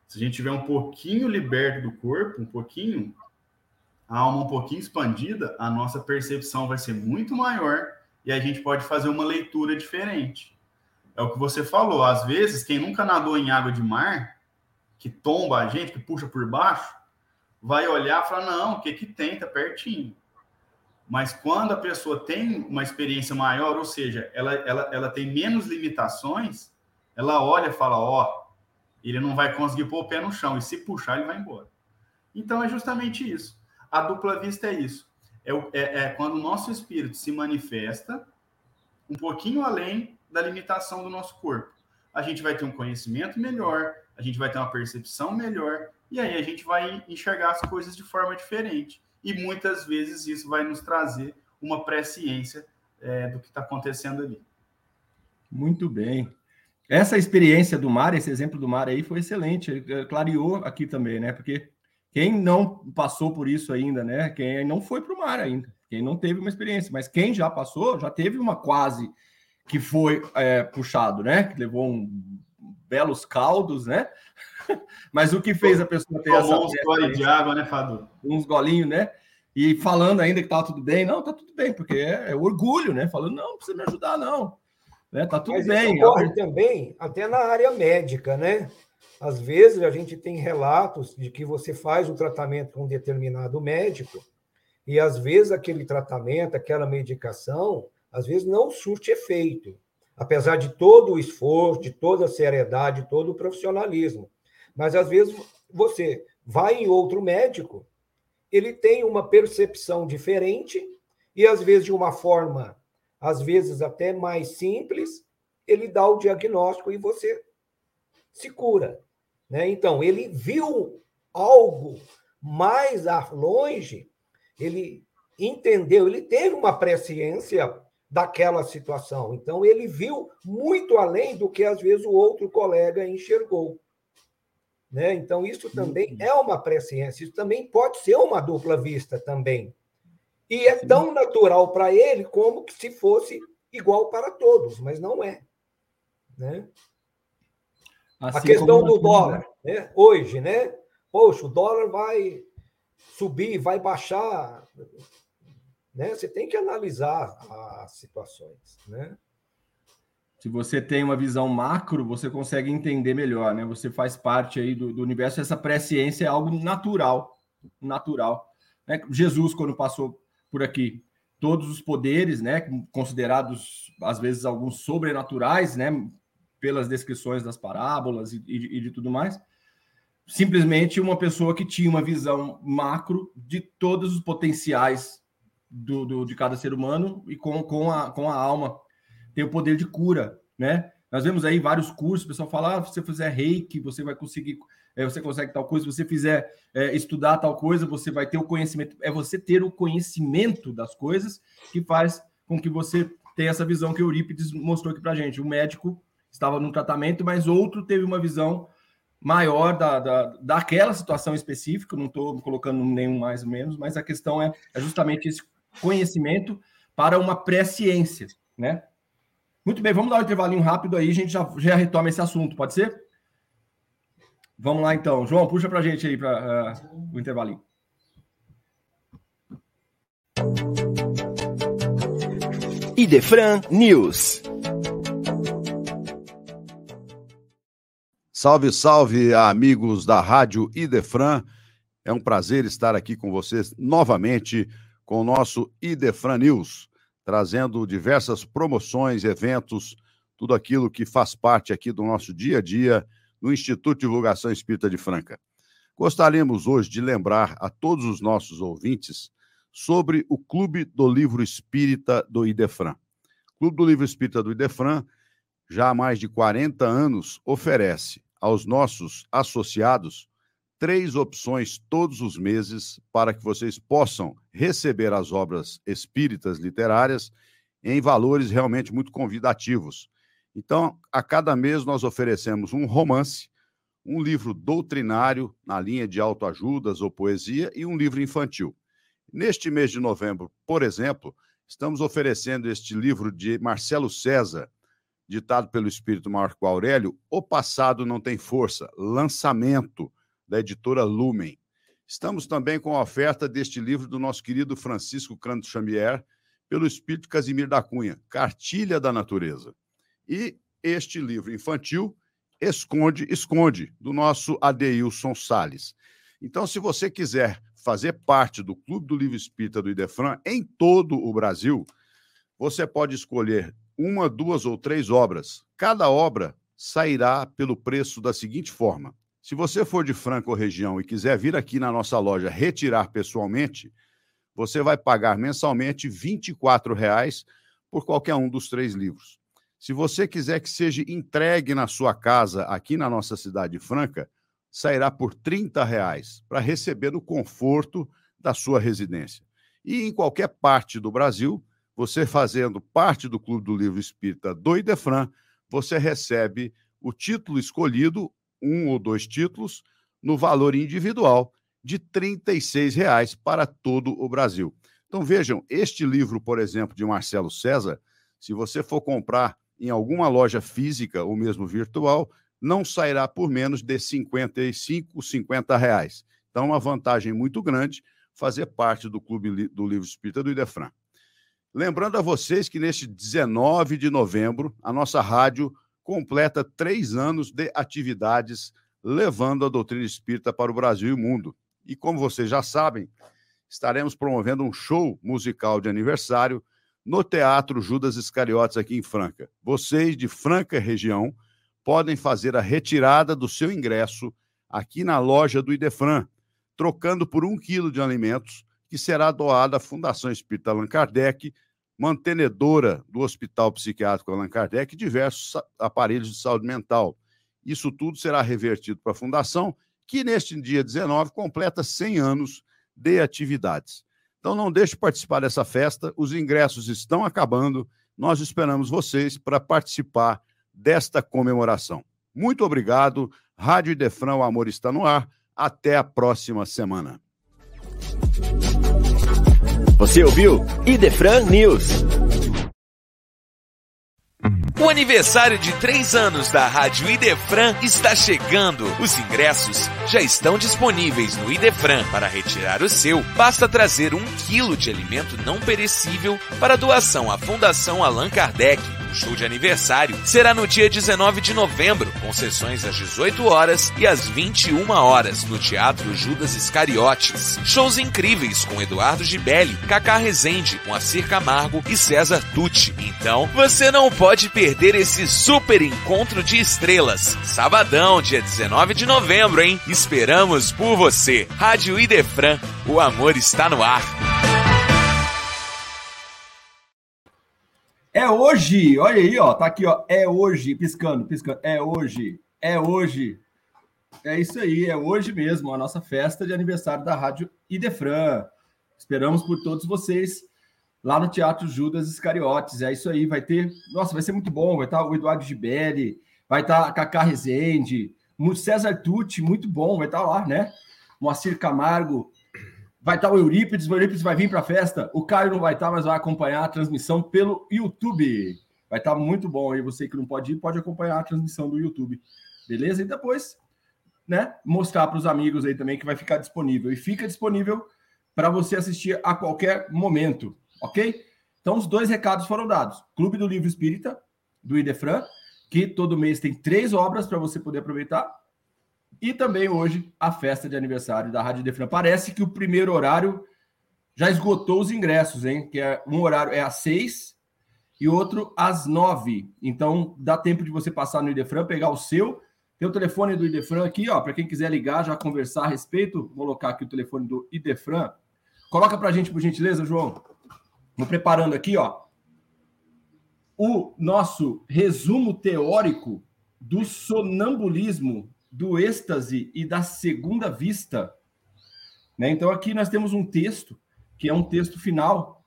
S4: Se a gente tiver um pouquinho liberto do corpo, um pouquinho, a alma um pouquinho expandida, a nossa percepção vai ser muito maior e a gente pode fazer uma leitura diferente. É o que você falou. Às vezes, quem nunca nadou em água de mar, que tomba a gente, que puxa por baixo, vai olhar e falar: não, o que, que tem? Tá pertinho. Mas quando a pessoa tem uma experiência maior, ou seja, ela, ela, ela tem menos limitações, ela olha e fala: ó, ele não vai conseguir pôr o pé no chão, e se puxar, ele vai embora. Então é justamente isso. A dupla vista é isso. É, é, é quando o nosso espírito se manifesta um pouquinho além da limitação do nosso corpo. a gente vai ter um conhecimento melhor, a gente vai ter uma percepção melhor, e aí a gente vai enxergar as coisas de forma diferente. E muitas vezes isso vai nos trazer uma presciência é, do que está acontecendo ali.
S2: Muito bem. Essa experiência do mar, esse exemplo do mar aí foi excelente, clareou aqui também, né? Porque quem não passou por isso ainda, né? Quem não foi para o mar ainda, quem não teve uma experiência, mas quem já passou, já teve uma quase que foi é, puxado, né? Que levou um belos caldos, né? mas o que fez a pessoa ter
S4: Tomou essa. uns de água, né, Fado?
S2: Uns golinhos, né? E falando ainda que estava tudo bem, não, tá tudo bem, porque é, é orgulho, né? Falando, não, não precisa me ajudar, não. Né? Tá tudo
S3: Mas
S2: bem.
S3: Isso ocorre também até na área médica, né? Às vezes a gente tem relatos de que você faz o tratamento com um determinado médico e às vezes aquele tratamento, aquela medicação, às vezes não surte efeito, apesar de todo o esforço, de toda a seriedade, todo o profissionalismo. Mas às vezes você vai em outro médico, ele tem uma percepção diferente e às vezes de uma forma, às vezes até mais simples, ele dá o diagnóstico e você se cura. Né? Então, ele viu algo mais longe, ele entendeu, ele teve uma presciência daquela situação. Então, ele viu muito além do que, às vezes, o outro colega enxergou. Né? Então, isso também é uma presciência, isso também pode ser uma dupla vista também. E é tão natural para ele como se fosse igual para todos, mas não é. Né? Assim a questão do dólar, né? hoje, né? Poxa, o dólar vai subir, vai baixar. Né? Você tem que analisar as situações, né?
S2: Se você tem uma visão macro, você consegue entender melhor, né? Você faz parte aí do, do universo, essa presciência é algo natural, natural. Né? Jesus, quando passou por aqui, todos os poderes, né, considerados às vezes alguns sobrenaturais, né, pelas descrições das parábolas e, e, e de tudo mais. Simplesmente uma pessoa que tinha uma visão macro de todos os potenciais do, do, de cada ser humano e com, com, a, com a alma. Tem o poder de cura, né? Nós vemos aí vários cursos, o pessoal fala, ah, se você fizer reiki, você vai conseguir, é, você consegue tal coisa, se você fizer é, estudar tal coisa, você vai ter o conhecimento. É você ter o conhecimento das coisas que faz com que você tenha essa visão que Eurípides mostrou aqui pra gente. O médico estava num tratamento, mas outro teve uma visão maior da, da, daquela situação específica, não estou colocando nenhum mais ou menos, mas a questão é, é justamente esse conhecimento para uma pré-ciência, né? Muito bem, vamos dar um intervalinho rápido aí, a gente já, já retoma esse assunto, pode ser? Vamos lá então. João, puxa para a gente aí para uh, o intervalinho.
S5: Idefran News.
S6: Salve, salve, amigos da Rádio Idefran. É um prazer estar aqui com vocês novamente com o nosso Idefran News, trazendo diversas promoções, eventos, tudo aquilo que faz parte aqui do nosso dia a dia no Instituto de Divulgação Espírita de Franca. Gostaríamos hoje de lembrar a todos os nossos ouvintes sobre o Clube do Livro Espírita do Idefran. Clube do Livro Espírita do Idefran, já há mais de 40 anos, oferece aos nossos associados três opções todos os meses para que vocês possam receber as obras espíritas literárias em valores realmente muito convidativos. Então, a cada mês nós oferecemos um romance, um livro doutrinário na linha de autoajudas ou poesia e um livro infantil. Neste mês de novembro, por exemplo, estamos oferecendo este livro de Marcelo César, ditado pelo espírito Marco Aurélio, O Passado Não Tem Força, lançamento da editora Lumen. Estamos também com a oferta deste livro do nosso querido Francisco Canto Xavier, pelo espírito Casimir da Cunha, Cartilha da Natureza. E este livro infantil, Esconde, Esconde, do nosso Adeilson Sales. Então, se você quiser fazer parte do Clube do Livro Espírita do Idefran em todo o Brasil, você pode escolher uma, duas ou três obras. Cada obra sairá pelo preço da seguinte forma: se você for de Franca ou região e quiser vir aqui na nossa loja retirar pessoalmente, você vai pagar mensalmente R$ 24,00 por qualquer um dos três livros. Se você quiser que seja entregue na sua casa, aqui na nossa cidade franca, sairá por 30 reais para receber no conforto da sua residência. E em qualquer parte do Brasil, você fazendo parte do Clube do Livro Espírita do Idefran, você recebe o título escolhido, um ou dois títulos, no valor individual de R$ reais para todo o Brasil. Então vejam, este livro, por exemplo, de Marcelo César, se você for comprar em alguma loja física ou mesmo virtual, não sairá por menos de 55, 50 reais. Então, uma vantagem muito grande fazer parte do Clube do Livro Espírita do Idefran. Lembrando a vocês que neste 19 de novembro, a nossa rádio completa três anos de atividades levando a doutrina espírita para o Brasil e o mundo. E como vocês já sabem, estaremos promovendo um show musical de aniversário no Teatro Judas Iscariotes, aqui em Franca. Vocês de Franca região podem fazer a retirada do seu ingresso aqui na loja do Idefran, trocando por um quilo de alimentos que será doado à Fundação Espírita Allan Kardec, mantenedora do Hospital Psiquiátrico Allan Kardec e diversos aparelhos de saúde mental. Isso tudo será revertido para a Fundação, que neste dia 19 completa 100 anos de atividades. Então não deixe de participar dessa festa, os ingressos estão acabando. Nós esperamos vocês para participar desta comemoração. Muito obrigado. Rádio Idefran, o amor está no ar. Até a próxima semana.
S5: Você ouviu Idefran News. O aniversário de três anos da Rádio Idefran está chegando. Os ingressos já estão disponíveis no Idefran. Para retirar o seu, basta trazer um quilo de alimento não perecível para doação à Fundação Allan Kardec o show de aniversário será no dia 19 de novembro, com sessões às 18 horas e às 21 horas no Teatro Judas Iscariotes. Shows incríveis com Eduardo Gibelli, Cacá Rezende, Moacir Camargo e César Tucci. Então, você não pode perder esse super encontro de estrelas. Sabadão, dia 19 de novembro, hein? Esperamos por você. Rádio Idefran, o amor está no ar.
S2: É hoje, olha aí, ó, tá aqui, ó, é hoje, piscando, piscando, é hoje, é hoje. É isso aí, é hoje mesmo a nossa festa de aniversário da Rádio Idefran. Esperamos por todos vocês lá no Teatro Judas Iscariotes. É isso aí, vai ter, nossa, vai ser muito bom, vai estar o Eduardo Gibelli, vai estar a Cacá Rezende, César Tucci, muito bom, vai estar lá, né? Moacir Camargo, Vai estar o Eurípides, o Eurípides vai vir para a festa. O Caio não vai estar, mas vai acompanhar a transmissão pelo YouTube. Vai estar muito bom aí. Você que não pode ir, pode acompanhar a transmissão do YouTube. Beleza? E depois, né, mostrar para os amigos aí também que vai ficar disponível. E fica disponível para você assistir a qualquer momento, ok? Então, os dois recados foram dados. Clube do Livro Espírita, do Idefran, que todo mês tem três obras para você poder aproveitar. E também hoje a festa de aniversário da Rádio Defran. Parece que o primeiro horário já esgotou os ingressos, hein? Que é um horário é às seis e outro às nove. Então dá tempo de você passar no Idefran, pegar o seu. Tem o telefone do Idefran aqui, ó, para quem quiser ligar, já conversar a respeito. Vou colocar aqui o telefone do Idefran. Coloca para a gente, por gentileza, João. Vou preparando aqui, ó, o nosso resumo teórico do sonambulismo do êxtase e da segunda vista. Né? Então, aqui nós temos um texto, que é um texto final.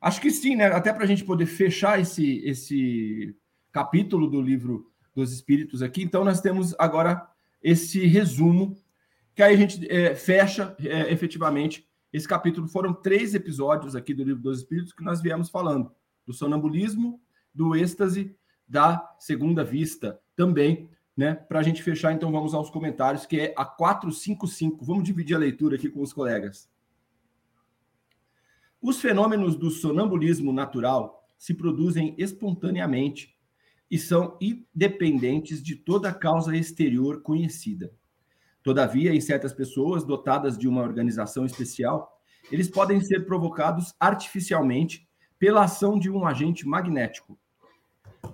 S2: Acho que sim, né? Até para a gente poder fechar esse, esse capítulo do livro dos Espíritos aqui. Então, nós temos agora esse resumo, que aí a gente é, fecha é, efetivamente esse capítulo. Foram três episódios aqui do livro dos Espíritos que nós viemos falando: do sonambulismo, do êxtase, da segunda vista também né? Para a gente fechar, então vamos aos comentários, que é a 455. Vamos dividir a leitura aqui com os colegas. Os fenômenos do sonambulismo natural se produzem espontaneamente e são independentes de toda causa exterior conhecida. Todavia, em certas pessoas dotadas de uma organização especial, eles podem ser provocados artificialmente pela ação de um agente magnético,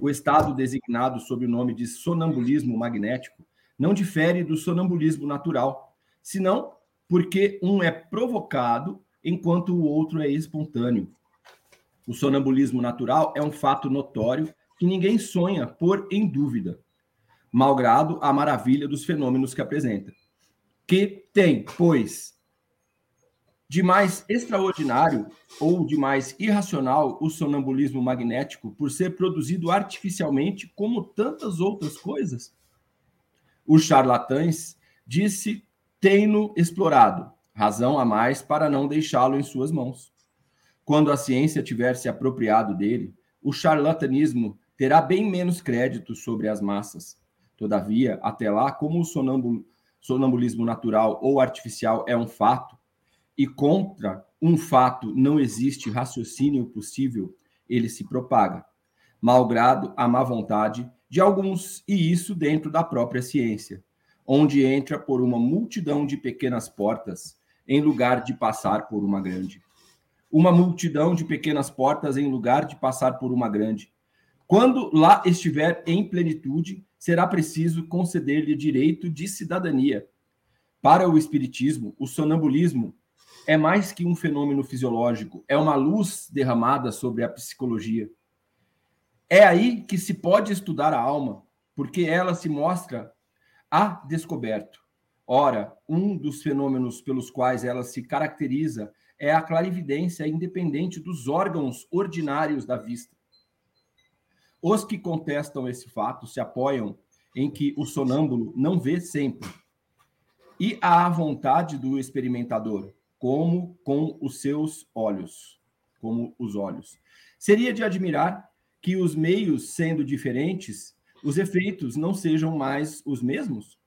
S2: o estado designado sob o nome de sonambulismo magnético não difere do sonambulismo natural, senão porque um é provocado enquanto o outro é espontâneo. O sonambulismo natural é um fato notório que ninguém sonha pôr em dúvida, malgrado a maravilha dos fenômenos que apresenta. Que tem, pois, de mais extraordinário ou de mais irracional o sonambulismo magnético por ser produzido artificialmente como tantas outras coisas? Os charlatães disse têm-no explorado, razão a mais para não deixá-lo em suas mãos. Quando a ciência tiver se apropriado dele, o charlatanismo terá bem menos crédito sobre as massas. Todavia, até lá, como o sonambul sonambulismo natural ou artificial é um fato, e contra um fato não existe raciocínio possível, ele se propaga, malgrado a má vontade de alguns, e isso dentro da própria ciência, onde entra por uma multidão de pequenas portas, em lugar de passar por uma grande. Uma multidão de pequenas portas em lugar de passar por uma grande. Quando lá estiver em plenitude, será preciso conceder-lhe direito de cidadania. Para o Espiritismo, o sonambulismo é mais que um fenômeno fisiológico, é uma luz derramada sobre a psicologia. É aí que se pode estudar a alma, porque ela se mostra a descoberto. Ora, um dos fenômenos pelos quais ela se caracteriza é a clarividência independente dos órgãos ordinários da vista. Os que contestam esse fato se apoiam em que o sonâmbulo não vê sempre. E à vontade do experimentador, como com os seus olhos, como os olhos. Seria de admirar que os meios sendo diferentes, os efeitos não sejam mais os mesmos?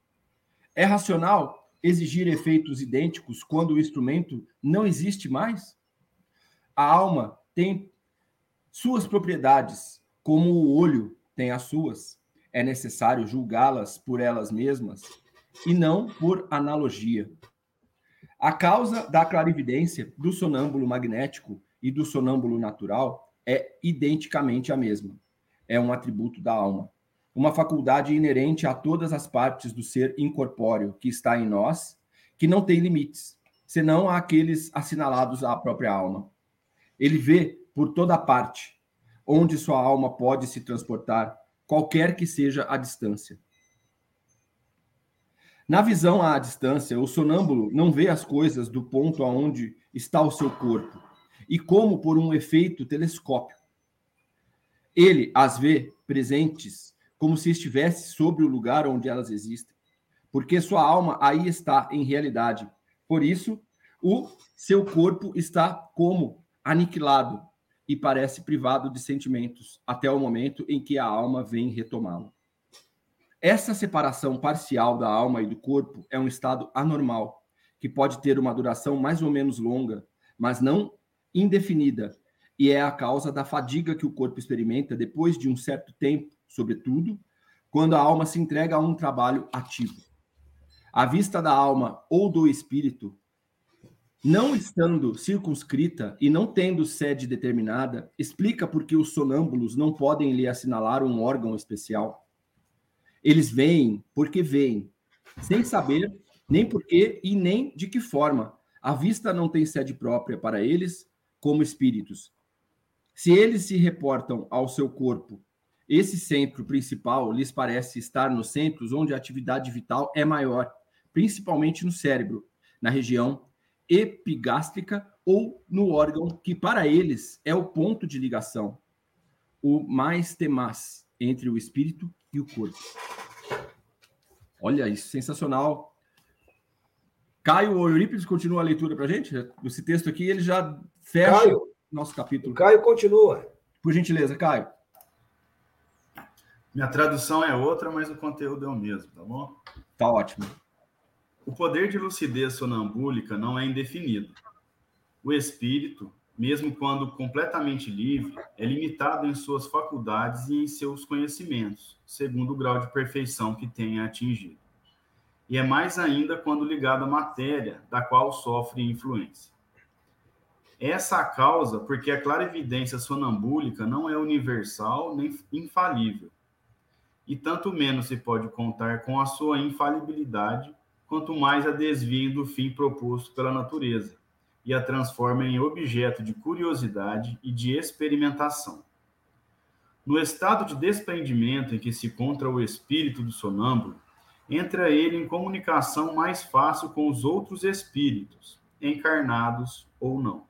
S2: É racional exigir efeitos idênticos quando o instrumento não existe mais? A alma tem suas propriedades como o olho tem as suas, é necessário julgá-las por elas mesmas e não por analogia. A causa da clarividência do sonâmbulo magnético e do sonâmbulo natural é identicamente a mesma. É um atributo da alma, uma faculdade inerente a todas as partes do ser incorpóreo que está em nós, que não tem limites, senão aqueles assinalados à própria alma. Ele vê por toda parte, onde sua alma pode se transportar, qualquer que seja a distância. Na visão à distância, o sonâmbulo não vê as coisas do ponto aonde está o seu corpo, e como por um efeito telescópio. Ele as vê presentes como se estivesse sobre o lugar onde elas existem, porque sua alma aí está em realidade. Por isso, o seu corpo está como aniquilado, e parece privado de sentimentos, até o momento em que a alma vem retomá-lo. Essa separação parcial da alma e do corpo é um estado anormal, que pode ter uma duração mais ou menos longa, mas não indefinida, e é a causa da fadiga que o corpo experimenta depois de um certo tempo, sobretudo quando a alma se entrega a um trabalho ativo. A vista da alma ou do espírito não estando circunscrita e não tendo sede determinada, explica por que os sonâmbulos não podem lhe assinalar um órgão especial. Eles veem porque veem, sem saber nem por que e nem de que forma. A vista não tem sede própria para eles, como espíritos. Se eles se reportam ao seu corpo, esse centro principal lhes parece estar nos centros onde a atividade vital é maior, principalmente no cérebro, na região epigástrica ou no órgão que para eles é o ponto de ligação, o mais temaz entre o espírito e o corpo. Olha isso, sensacional. Caio ou Eurípides continua a leitura para a gente? Esse texto aqui ele já fecha Caio, nosso capítulo.
S3: Caio continua.
S2: Por gentileza, Caio.
S4: Minha tradução é outra, mas o conteúdo é o mesmo, tá bom?
S2: Tá ótimo.
S4: O poder de lucidez sonambúlica não é indefinido. O espírito, mesmo quando completamente livre, é limitado em suas faculdades e em seus conhecimentos, segundo o grau de perfeição que tenha atingido. E é mais ainda quando ligado à matéria, da qual sofre influência. Essa a causa porque a clarividência sonambúlica não é universal nem infalível, e tanto menos se pode contar com a sua infalibilidade quanto mais a desviem do fim proposto pela natureza e a transforma em objeto de curiosidade e de experimentação. No estado de desprendimento em que se encontra o espírito do sonâmbulo, entra ele em comunicação mais fácil com os outros espíritos, encarnados ou não.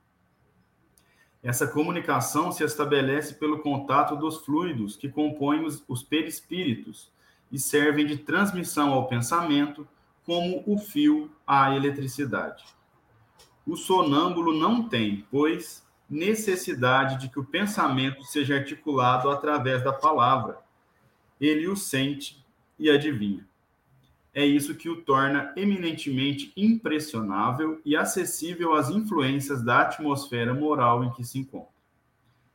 S4: Essa comunicação se estabelece pelo contato dos fluidos que compõem os, os perispíritos e servem de transmissão ao pensamento, como o fio à eletricidade. O sonâmbulo não tem, pois, necessidade de que o pensamento seja articulado através da palavra. Ele o sente e adivinha. É isso que o torna eminentemente impressionável e acessível às influências da atmosfera moral em que se encontra.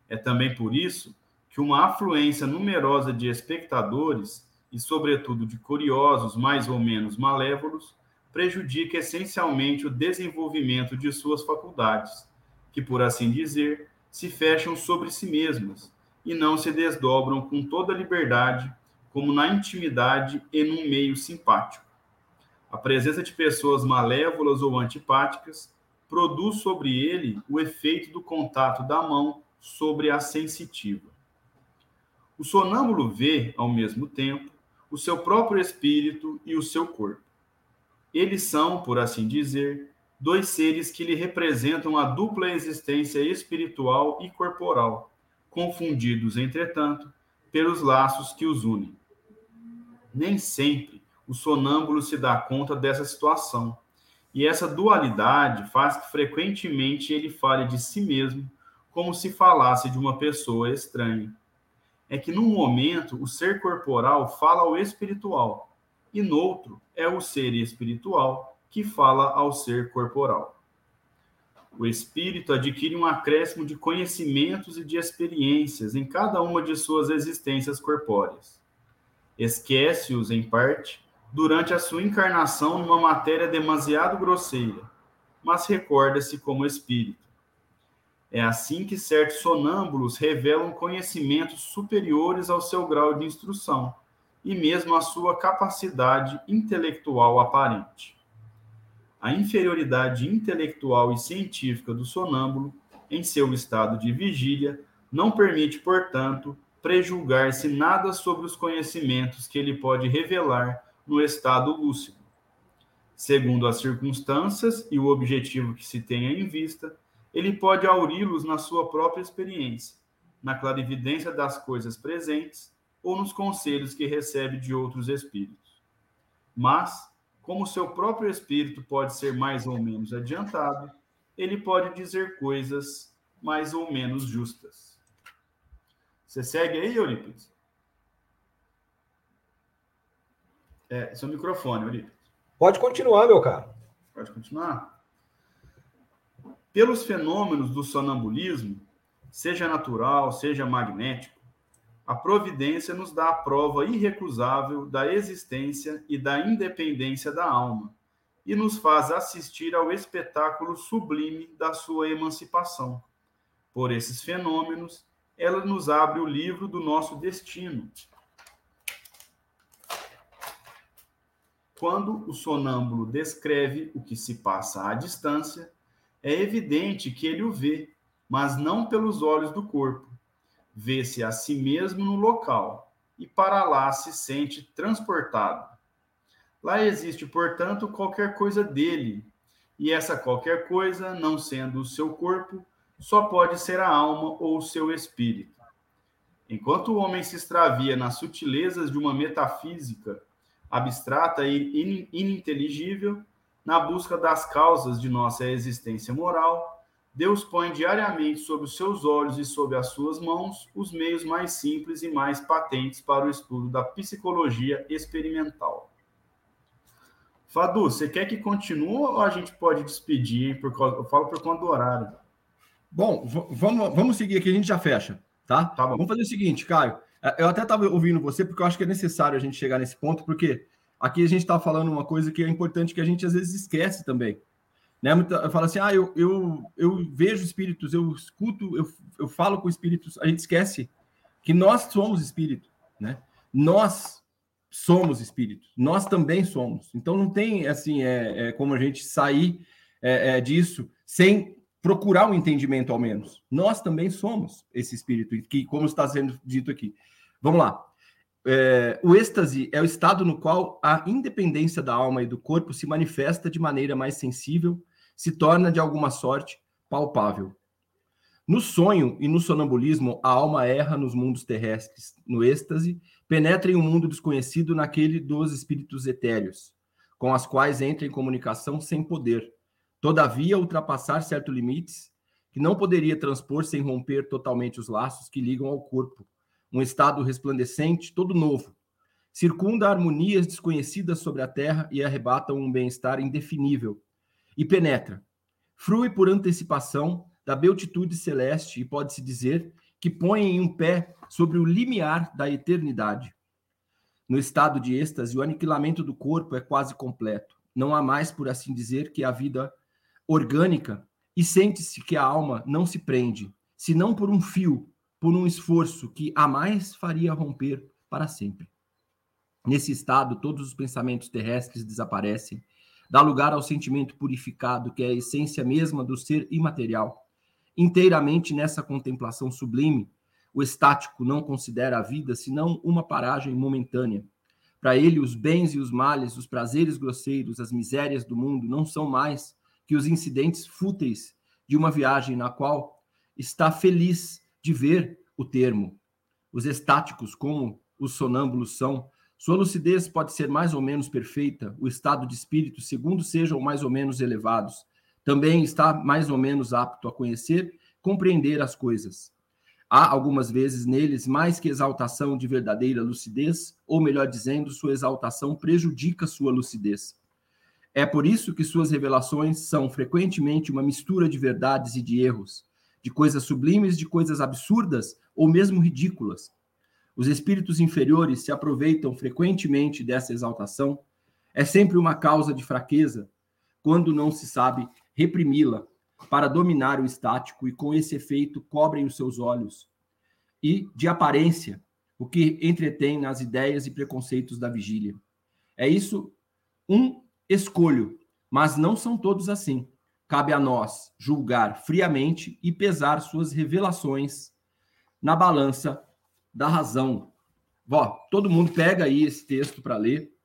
S4: É também por isso que uma afluência numerosa de espectadores e, sobretudo, de curiosos mais ou menos malévolos prejudica essencialmente o desenvolvimento de suas faculdades, que, por assim dizer, se fecham sobre si mesmas e não se desdobram com toda liberdade como na intimidade e num meio simpático. A presença de pessoas malévolas ou antipáticas produz sobre ele o efeito do contato da mão sobre a sensitiva. O sonâmbulo vê, ao mesmo tempo, o seu próprio espírito e o seu corpo. Eles são, por assim dizer, dois seres que lhe representam a dupla existência espiritual e corporal, confundidos, entretanto, pelos laços que os unem. Nem sempre o sonâmbulo se dá conta dessa situação. E essa dualidade faz que frequentemente ele fale de si mesmo como se falasse de uma pessoa estranha. É que num momento o ser corporal fala ao espiritual, e no outro é o ser espiritual que fala ao ser corporal. O espírito adquire um acréscimo de conhecimentos e de experiências em cada uma de suas existências corpóreas esquece-os em parte durante a sua encarnação numa matéria demasiado grosseira, mas recorda-se como espírito. É assim que certos sonâmbulos revelam conhecimentos superiores ao seu grau de instrução e mesmo à sua capacidade intelectual aparente. A inferioridade intelectual e científica do sonâmbulo, em seu estado de vigília, não permite, portanto, prejulgar-se nada sobre os conhecimentos que ele pode revelar no estado lúcido. Segundo as circunstâncias e o objetivo que se tenha em vista, ele pode auri-los na sua própria experiência, na clarividência das coisas presentes ou nos conselhos que recebe de outros espíritos. Mas, como seu próprio espírito pode ser mais ou menos adiantado, ele pode dizer coisas mais ou menos justas. Você segue aí, Eurípides? É, seu microfone, Eurípides.
S3: Pode continuar, meu caro.
S4: Pode continuar. Pelos fenômenos do sonambulismo, seja natural, seja magnético, a providência nos dá a prova irrecusável da existência e da independência da alma e nos faz assistir ao espetáculo sublime da sua emancipação. Por esses fenômenos, ela nos abre o livro do nosso destino. Quando o sonâmbulo descreve o que se passa à distância, é evidente que ele o vê, mas não pelos olhos do corpo. Vê-se a si mesmo no local e para lá se sente transportado. Lá existe, portanto, qualquer coisa dele, e essa qualquer coisa, não sendo o seu corpo, só pode ser a alma ou o seu espírito. Enquanto o homem se extravia nas sutilezas de uma metafísica abstrata e ininteligível, na busca das causas de nossa existência moral, Deus põe diariamente sob os seus olhos e sob as suas mãos os meios mais simples e mais patentes para o estudo da psicologia experimental. Fadu, você quer que continue ou a gente pode despedir? Hein? Por causa, eu falo por conta do horário.
S2: Bom, vamos, vamos seguir aqui, a gente já fecha, tá? tá vamos fazer o seguinte, Caio. É, eu até estava ouvindo você, porque eu acho que é necessário a gente chegar nesse ponto, porque aqui a gente está falando uma coisa que é importante que a gente às vezes esquece também. Né? Falo assim, ah, eu, eu, eu vejo espíritos, eu escuto, eu, eu falo com espíritos, a gente esquece que nós somos espírito, né? Nós somos espíritos, nós também somos. Então não tem assim, é, é como a gente sair é, é, disso sem procurar um entendimento ao menos. Nós também somos esse espírito, que, como está sendo dito aqui. Vamos lá. É, o êxtase é o estado no qual a independência da alma e do corpo se manifesta de maneira mais sensível, se torna de alguma sorte palpável. No sonho e no sonambulismo, a alma erra nos mundos terrestres. No êxtase, penetra em um mundo desconhecido naquele dos espíritos etéreos, com as quais entra em comunicação sem poder. Todavia, ultrapassar certos limites que não poderia transpor sem romper totalmente os laços que ligam ao corpo. Um estado resplandecente, todo novo. Circunda harmonias desconhecidas sobre a terra e arrebata um bem-estar indefinível. E penetra. Frui por antecipação da beatitude celeste e pode-se dizer que põe em um pé sobre o limiar da eternidade. No estado de êxtase, o aniquilamento do corpo é quase completo. Não há mais, por assim dizer, que a vida orgânica e sente-se que a alma não se prende, senão por um fio, por um esforço que a mais faria romper para sempre. Nesse estado, todos os pensamentos terrestres desaparecem, dá lugar ao sentimento purificado, que é a essência mesma do ser imaterial inteiramente nessa contemplação sublime, o estático não considera a vida senão uma paragem momentânea. Para ele, os bens e os males, os prazeres grosseiros, as misérias do mundo não são mais que os incidentes fúteis de uma viagem na qual está feliz de ver o termo. Os estáticos, como os sonâmbulos são, sua lucidez pode ser mais ou menos perfeita, o estado de espírito, segundo sejam mais ou menos elevados, também está mais ou menos apto a conhecer, compreender as coisas. Há algumas vezes neles mais que exaltação de verdadeira lucidez, ou melhor dizendo, sua exaltação prejudica sua lucidez. É por isso que suas revelações são frequentemente uma mistura de verdades e de erros, de coisas sublimes, de coisas absurdas ou mesmo ridículas. Os espíritos inferiores se aproveitam frequentemente dessa exaltação. É sempre uma causa de fraqueza, quando não se sabe reprimi-la para dominar o estático e com esse efeito cobrem os seus olhos e de aparência o que entretém nas ideias e preconceitos da vigília. É isso um escolho, mas não são todos assim. Cabe a nós julgar friamente e pesar suas revelações na balança da razão. Vó, todo mundo pega aí esse texto para ler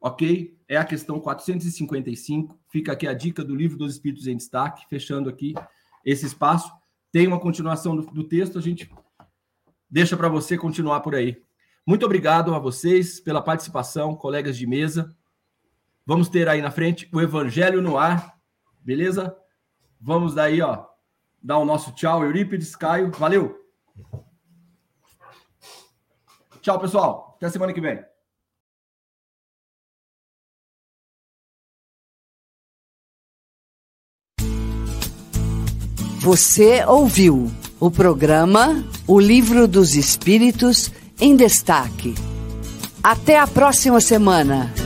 S2: ok? É a questão 455. Fica aqui a dica do livro dos Espíritos em Destaque, fechando aqui esse espaço. Tem uma continuação do, do texto, a gente deixa para você continuar por aí. Muito obrigado a vocês pela participação, colegas de mesa. Vamos ter aí na frente o Evangelho no ar, beleza? Vamos daí, ó, dar o nosso tchau, Eurípides, Caio, valeu! Tchau, pessoal. Até semana que vem.
S1: Você ouviu o programa O Livro dos Espíritos em Destaque. Até a próxima semana.